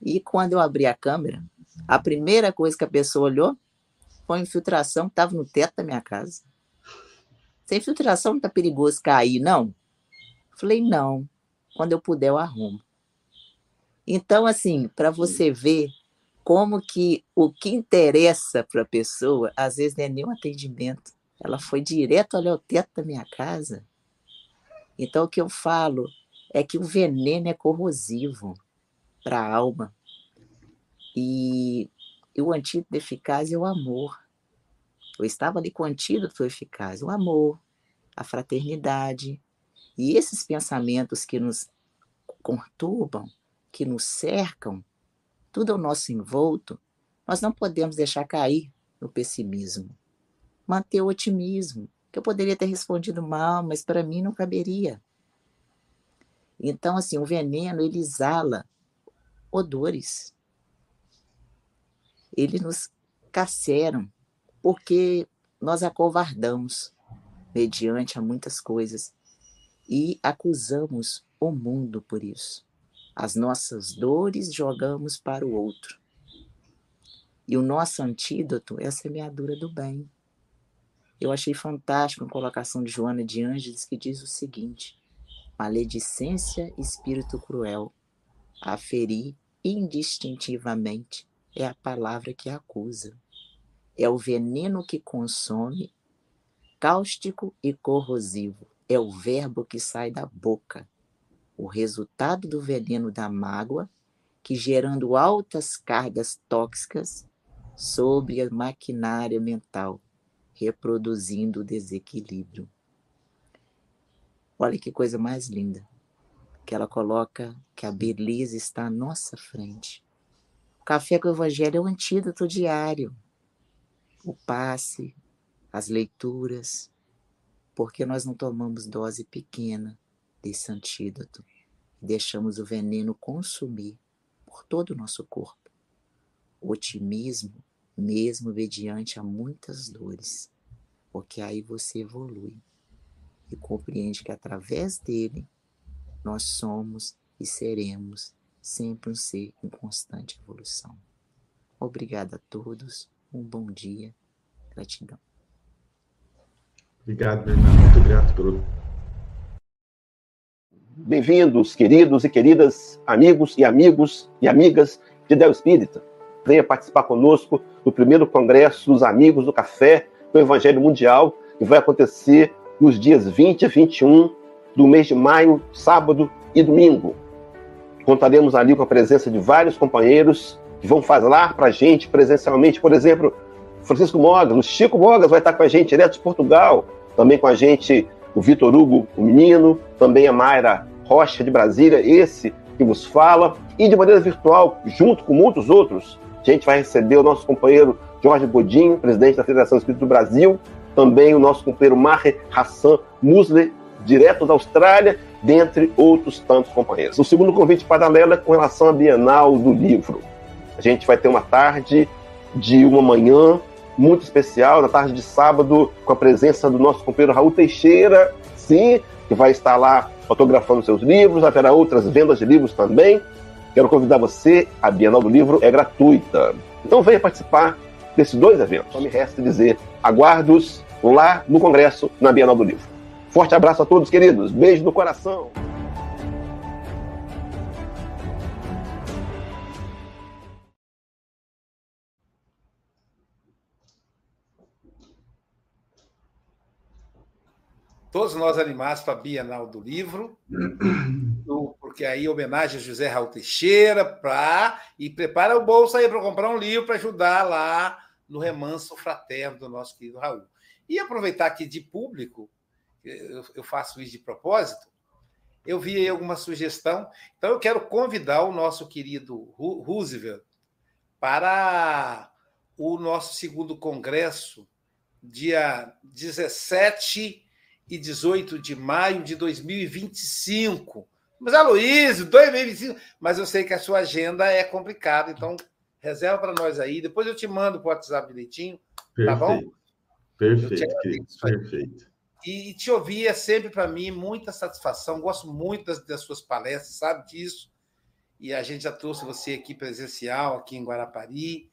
Speaker 12: E quando eu abri a câmera, a primeira coisa que a pessoa olhou foi a infiltração que estava no teto da minha casa. Sem infiltração não está perigoso cair, não? Falei, não. Quando eu puder, eu arrumo. Então, assim, para você ver como que o que interessa para a pessoa, às vezes não é nem um atendimento. Ela foi direto olhar o teto da minha casa então, o que eu falo é que o veneno é corrosivo para a alma. E, e o antídoto eficaz é o amor. Eu estava ali com o antídoto eficaz, o amor, a fraternidade. E esses pensamentos que nos conturbam, que nos cercam, tudo ao nosso envolto, nós não podemos deixar cair no pessimismo. Manter o otimismo, que eu poderia ter respondido mal, mas para mim não caberia. Então, assim, o veneno, ele exala odores. Eles nos caceram, porque nós acovardamos mediante a muitas coisas e acusamos o mundo por isso. As nossas dores jogamos para o outro. E o nosso antídoto é a semeadura do bem. Eu achei fantástico a colocação de Joana de Ângeles, que diz o seguinte: maledicência, espírito cruel, aferir indistintivamente é a palavra que acusa. É o veneno que consome, cáustico e corrosivo. É o verbo que sai da boca. O resultado do veneno da mágoa, que gerando altas cargas tóxicas sobre a maquinária mental, reproduzindo o desequilíbrio. Olha que coisa mais linda. Que ela coloca que a beleza está à nossa frente. O café com o Evangelho é o antídoto diário. O passe, as leituras, porque nós não tomamos dose pequena desse antídoto e deixamos o veneno consumir por todo o nosso corpo. O otimismo mesmo mediante a muitas dores, porque aí você evolui e compreende que através dele nós somos e seremos sempre um ser em constante evolução. Obrigada a todos, um bom dia, gratidão.
Speaker 7: Obrigado, Bernardo, muito grato pelo.
Speaker 13: Bem-vindos, queridos e queridas, amigos e amigos e amigas de Del Espírita venha participar conosco do primeiro congresso dos Amigos do Café do Evangelho Mundial, que vai acontecer nos dias 20 a 21 do mês de maio, sábado e domingo. Contaremos ali com a presença de vários companheiros que vão falar para a gente presencialmente, por exemplo, Francisco Mogas, o Chico Mogas vai estar com a gente direto de Portugal, também com a gente o Vitor Hugo, o menino, também a Mayra Rocha de Brasília, esse que vos fala, e de maneira virtual, junto com muitos outros, a gente vai receber o nosso companheiro Jorge Godinho, presidente da Federação Espírita do Brasil, também o nosso companheiro Maher Hassan Musler, direto da Austrália, dentre outros tantos companheiros. O segundo convite paralelo é com relação à Bienal do Livro. A gente vai ter uma tarde de uma manhã muito especial, na tarde de sábado, com a presença do nosso companheiro Raul Teixeira, sim, que vai estar lá fotografando seus livros, haverá outras vendas de livros também. Quero convidar você, a Bienal do Livro é gratuita. Então venha participar desses dois eventos. Só me resta dizer, aguardo-os lá no Congresso, na Bienal do Livro. Forte abraço a todos, queridos. Beijo no coração.
Speaker 5: Todos nós animados para a Bienal do Livro, porque aí homenagem a José Raul Teixeira, pra, e prepara o bolso aí para comprar um livro para ajudar lá no remanso fraterno do nosso querido Raul. E aproveitar aqui de público, eu faço isso de propósito, eu vi aí alguma sugestão. Então, eu quero convidar o nosso querido Roosevelt para o nosso segundo congresso, dia 17 e 18 de maio de 2025. Mas, Aloysio, 2025. Mas eu sei que a sua agenda é complicada, então reserva para nós aí. Depois eu te mando para o WhatsApp direitinho. Perfeito. Tá bom?
Speaker 7: Perfeito, perfeito.
Speaker 5: E, te ouvir é sempre para mim muita satisfação. Gosto muito das, das, suas palestras, sabe disso. E a gente já trouxe você aqui presencial, aqui em Guarapari.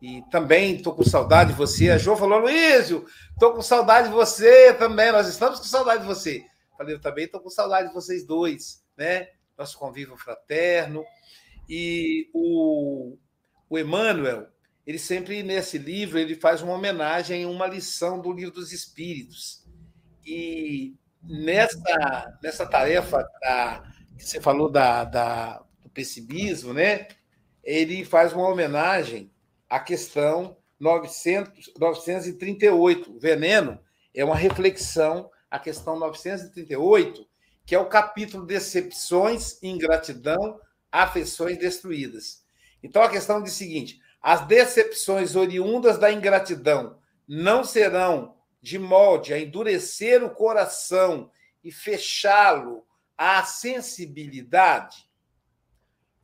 Speaker 5: E também estou com saudade de você. A Jo falou, Luísio, estou com saudade de você também. Nós estamos com saudade de você. Falei, eu também estou com saudade de vocês dois, né? Nosso convívio fraterno. E o, o Emmanuel, ele sempre, nesse livro, ele faz uma homenagem uma lição do Livro dos Espíritos. E nessa, nessa tarefa da, que você falou da, da, do pessimismo, né? ele faz uma homenagem à questão 900, 938. Veneno é uma reflexão à questão 938, que é o capítulo Decepções, Ingratidão, Afeições Destruídas. Então a questão diz o seguinte: as decepções oriundas da ingratidão não serão de molde a endurecer o coração e fechá-lo à sensibilidade,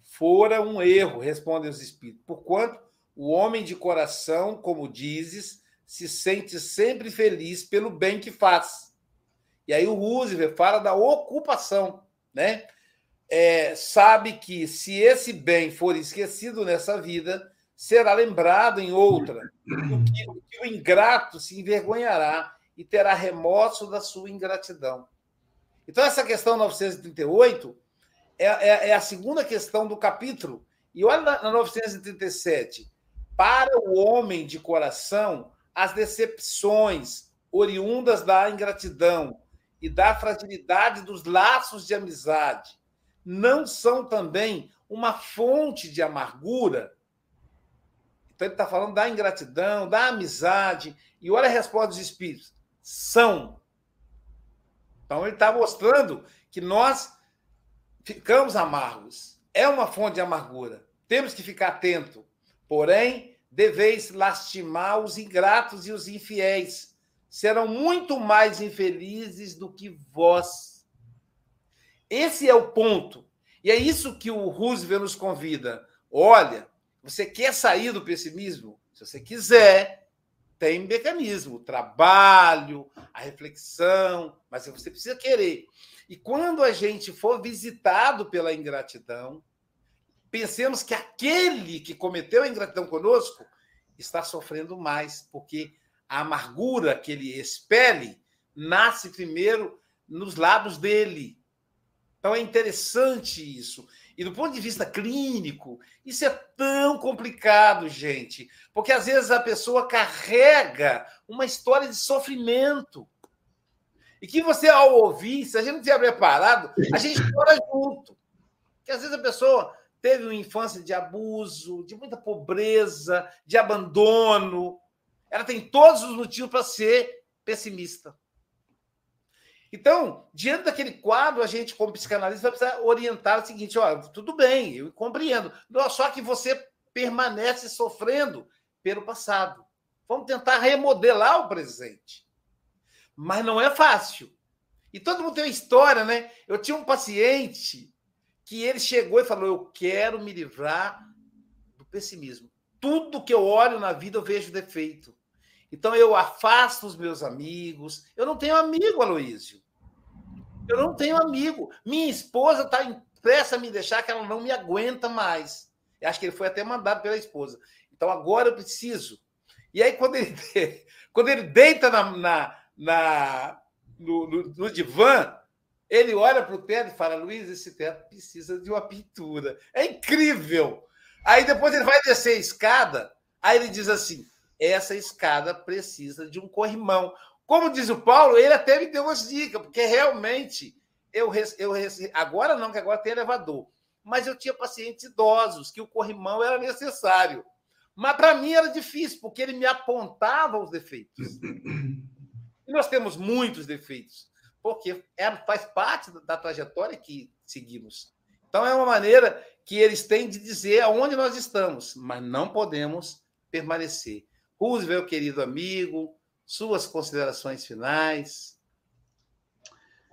Speaker 5: fora um erro, respondem os espíritos, porquanto o homem de coração, como dizes, se sente sempre feliz pelo bem que faz. E aí o Roosevelt fala da ocupação, né? É, sabe que se esse bem for esquecido nessa vida, será lembrado em outra, o o ingrato se envergonhará e terá remorso da sua ingratidão. Então, essa questão 938 é, é, é a segunda questão do capítulo. E olha na, na 937. Para o homem de coração, as decepções oriundas da ingratidão e da fragilidade dos laços de amizade não são também uma fonte de amargura então ele está falando da ingratidão, da amizade. E olha a resposta dos espíritos: são. Então ele está mostrando que nós ficamos amargos. É uma fonte de amargura. Temos que ficar atento. Porém, deveis lastimar os ingratos e os infiéis. Serão muito mais infelizes do que vós. Esse é o ponto. E é isso que o Roosevelt nos convida. Olha, você quer sair do pessimismo? Se você quiser, tem mecanismo, trabalho, a reflexão, mas você precisa querer. E quando a gente for visitado pela ingratidão, pensemos que aquele que cometeu a ingratidão conosco está sofrendo mais, porque a amargura que ele expele nasce primeiro nos lábios dele. Então é interessante isso. E do ponto de vista clínico, isso é tão complicado, gente, porque às vezes a pessoa carrega uma história de sofrimento. E que você, ao ouvir, se a gente não estiver preparado, a gente chora junto. Porque às vezes a pessoa teve uma infância de abuso, de muita pobreza, de abandono. Ela tem todos os motivos para ser pessimista. Então, diante daquele quadro, a gente, como psicanalista, vai precisar orientar o seguinte: olha, tudo bem, eu compreendo. Só que você permanece sofrendo pelo passado. Vamos tentar remodelar o presente. Mas não é fácil. E todo mundo tem uma história, né? Eu tinha um paciente que ele chegou e falou: Eu quero me livrar do pessimismo. Tudo que eu olho na vida eu vejo defeito. Então eu afasto os meus amigos. Eu não tenho amigo, Aloísio. Eu não tenho amigo. Minha esposa está impressa a me deixar que ela não me aguenta mais. Eu acho que ele foi até mandado pela esposa. Então agora eu preciso. E aí, quando ele, quando ele deita na, na, na no, no, no, divã, ele olha para o teto e fala: Luiz, esse teto precisa de uma pintura. É incrível. Aí depois ele vai descer a escada, aí ele diz assim: essa escada precisa de um corrimão. Como diz o Paulo, ele até me deu umas dicas, porque realmente eu, eu agora não, que agora tem elevador, mas eu tinha pacientes idosos que o corrimão era necessário. Mas para mim era difícil, porque ele me apontava os defeitos. E nós temos muitos defeitos. Porque é, faz parte da trajetória que seguimos. Então, é uma maneira que eles têm de dizer aonde nós estamos, mas não podemos permanecer. Roosevelt, querido amigo, suas considerações finais.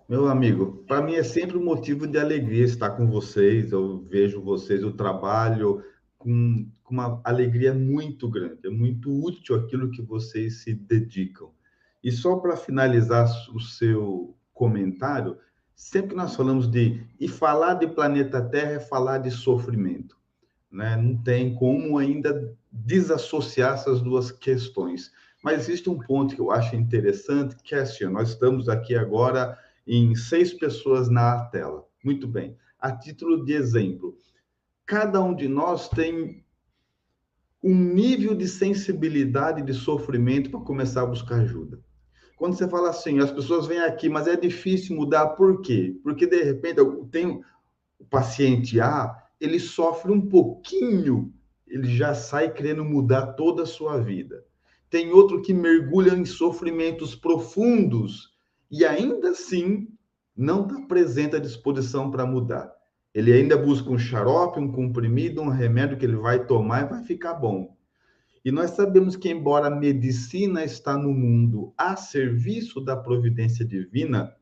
Speaker 7: Meu amigo, para mim é sempre um motivo de alegria estar com vocês. Eu vejo vocês, eu trabalho com, com uma alegria muito grande. É muito útil aquilo que vocês se dedicam. E só para finalizar o seu comentário, sempre que nós falamos de. E falar de planeta Terra é falar de sofrimento. Né? Não tem como ainda desassociar essas duas questões. Mas existe um ponto que eu acho interessante, que é assim: nós estamos aqui agora em seis pessoas na tela. Muito bem. A título de exemplo, cada um de nós tem um nível de sensibilidade de sofrimento para começar a buscar ajuda. Quando você fala assim, as pessoas vêm aqui, mas é difícil mudar, por quê? Porque de repente eu tenho o paciente A, ele sofre um pouquinho, ele já sai querendo mudar toda a sua vida. Tem outro que mergulha em sofrimentos profundos e ainda assim não está presente à disposição para mudar. Ele ainda busca um xarope, um comprimido, um remédio que ele vai tomar e vai ficar bom. E nós sabemos que, embora a medicina está no mundo a serviço da providência divina,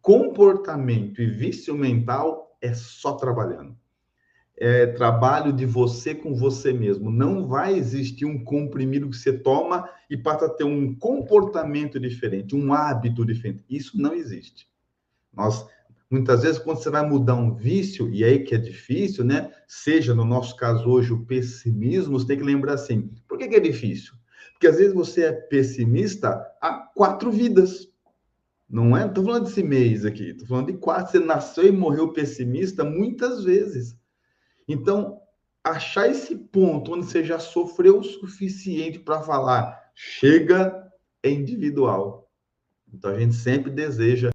Speaker 7: comportamento e vício mental é só trabalhando. É trabalho de você com você mesmo. Não vai existir um comprimido que você toma e passa a ter um comportamento diferente, um hábito diferente. Isso não existe. Nós Muitas vezes, quando você vai mudar um vício, e aí que é difícil, né? Seja, no nosso caso hoje, o pessimismo, você tem que lembrar assim: por que, que é difícil? Porque às vezes você é pessimista há quatro vidas. Não é? Estou falando desse mês aqui, estou falando de quatro. Você nasceu e morreu pessimista muitas vezes. Então, achar esse ponto onde você já sofreu o suficiente para falar, chega, é individual. Então, a gente sempre deseja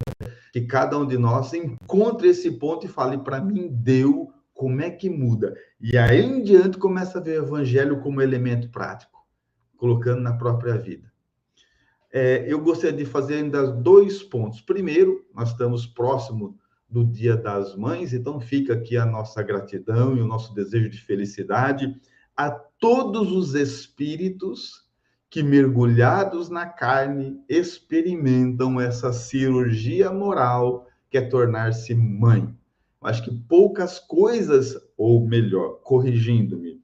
Speaker 7: que cada um de nós encontre esse ponto e fale para mim, deu, como é que muda? E aí em diante começa a ver o evangelho como elemento prático, colocando na própria vida. É, eu gostaria de fazer ainda dois pontos. Primeiro, nós estamos próximo do Dia das Mães, então fica aqui a nossa gratidão e o nosso desejo de felicidade a todos os espíritos que, mergulhados na carne, experimentam essa cirurgia moral que é tornar-se mãe. Acho que poucas coisas, ou melhor, corrigindo-me,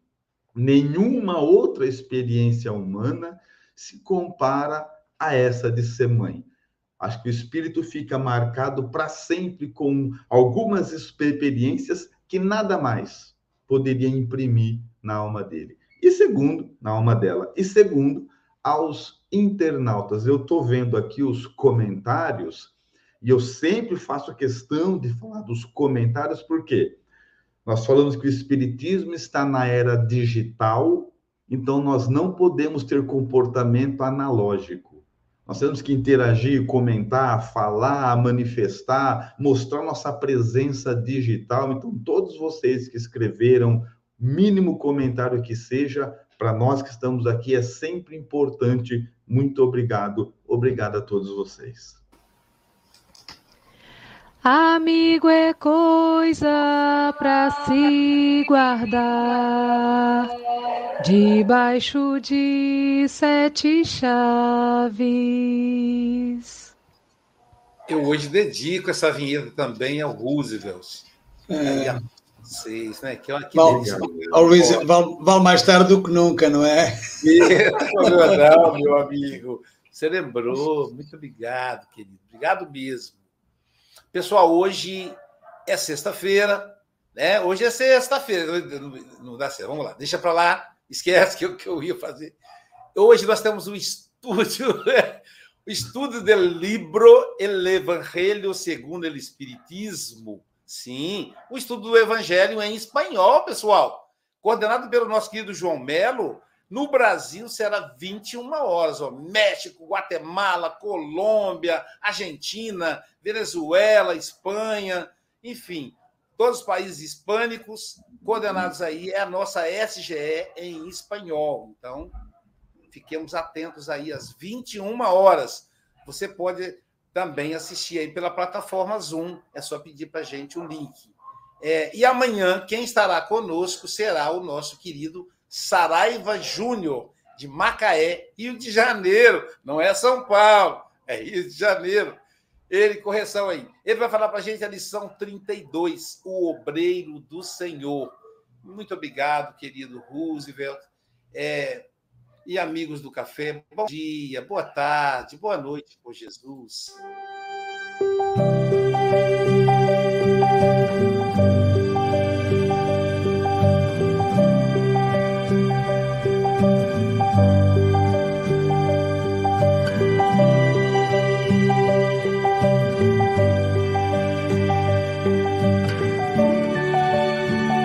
Speaker 7: nenhuma outra experiência humana se compara a essa de ser mãe. Acho que o espírito fica marcado para sempre com algumas experiências que nada mais poderia imprimir na alma dele. E segundo, na alma dela. E segundo, aos internautas. Eu estou vendo aqui os comentários e eu sempre faço questão de falar dos comentários, porque nós falamos que o Espiritismo está na era digital, então nós não podemos ter comportamento analógico. Nós temos que interagir, comentar, falar, manifestar, mostrar nossa presença digital. Então, todos vocês que escreveram, mínimo comentário que seja, para nós que estamos aqui é sempre importante. Muito obrigado. Obrigado a todos vocês.
Speaker 2: Amigo é coisa para se guardar debaixo de sete chaves.
Speaker 5: Eu hoje dedico essa vinheta também ao Roosevelt.
Speaker 9: É
Speaker 5: vocês, né? Que, que
Speaker 9: Luiz, vale, vale, mais tarde do que nunca, não é?
Speaker 5: Não, meu amigo. Você lembrou. Muito obrigado, querido. Obrigado mesmo. Pessoal, hoje é sexta-feira, né? Hoje é sexta-feira. Não dá certo. Vamos lá, deixa para lá. Esquece que eu, que eu ia fazer. Hoje nós temos um estúdio, o estudo do livro El Evangelho segundo o Espiritismo Sim, o estudo do Evangelho é em espanhol, pessoal. Coordenado pelo nosso querido João Melo. No Brasil será 21 horas. Ó. México, Guatemala, Colômbia, Argentina, Venezuela, Espanha, enfim, todos os países hispânicos coordenados aí é a nossa SGE em espanhol. Então, fiquemos atentos aí às 21 horas. Você pode também assistir aí pela plataforma Zoom. É só pedir para a gente o link. É, e amanhã, quem estará conosco será o nosso querido Saraiva Júnior, de Macaé, Rio de Janeiro. Não é São Paulo, é Rio de Janeiro. Ele, correção aí. Ele vai falar para a gente a lição 32, o obreiro do Senhor. Muito obrigado, querido Roosevelt. É, e amigos do café, bom dia, boa tarde, boa noite, por Jesus.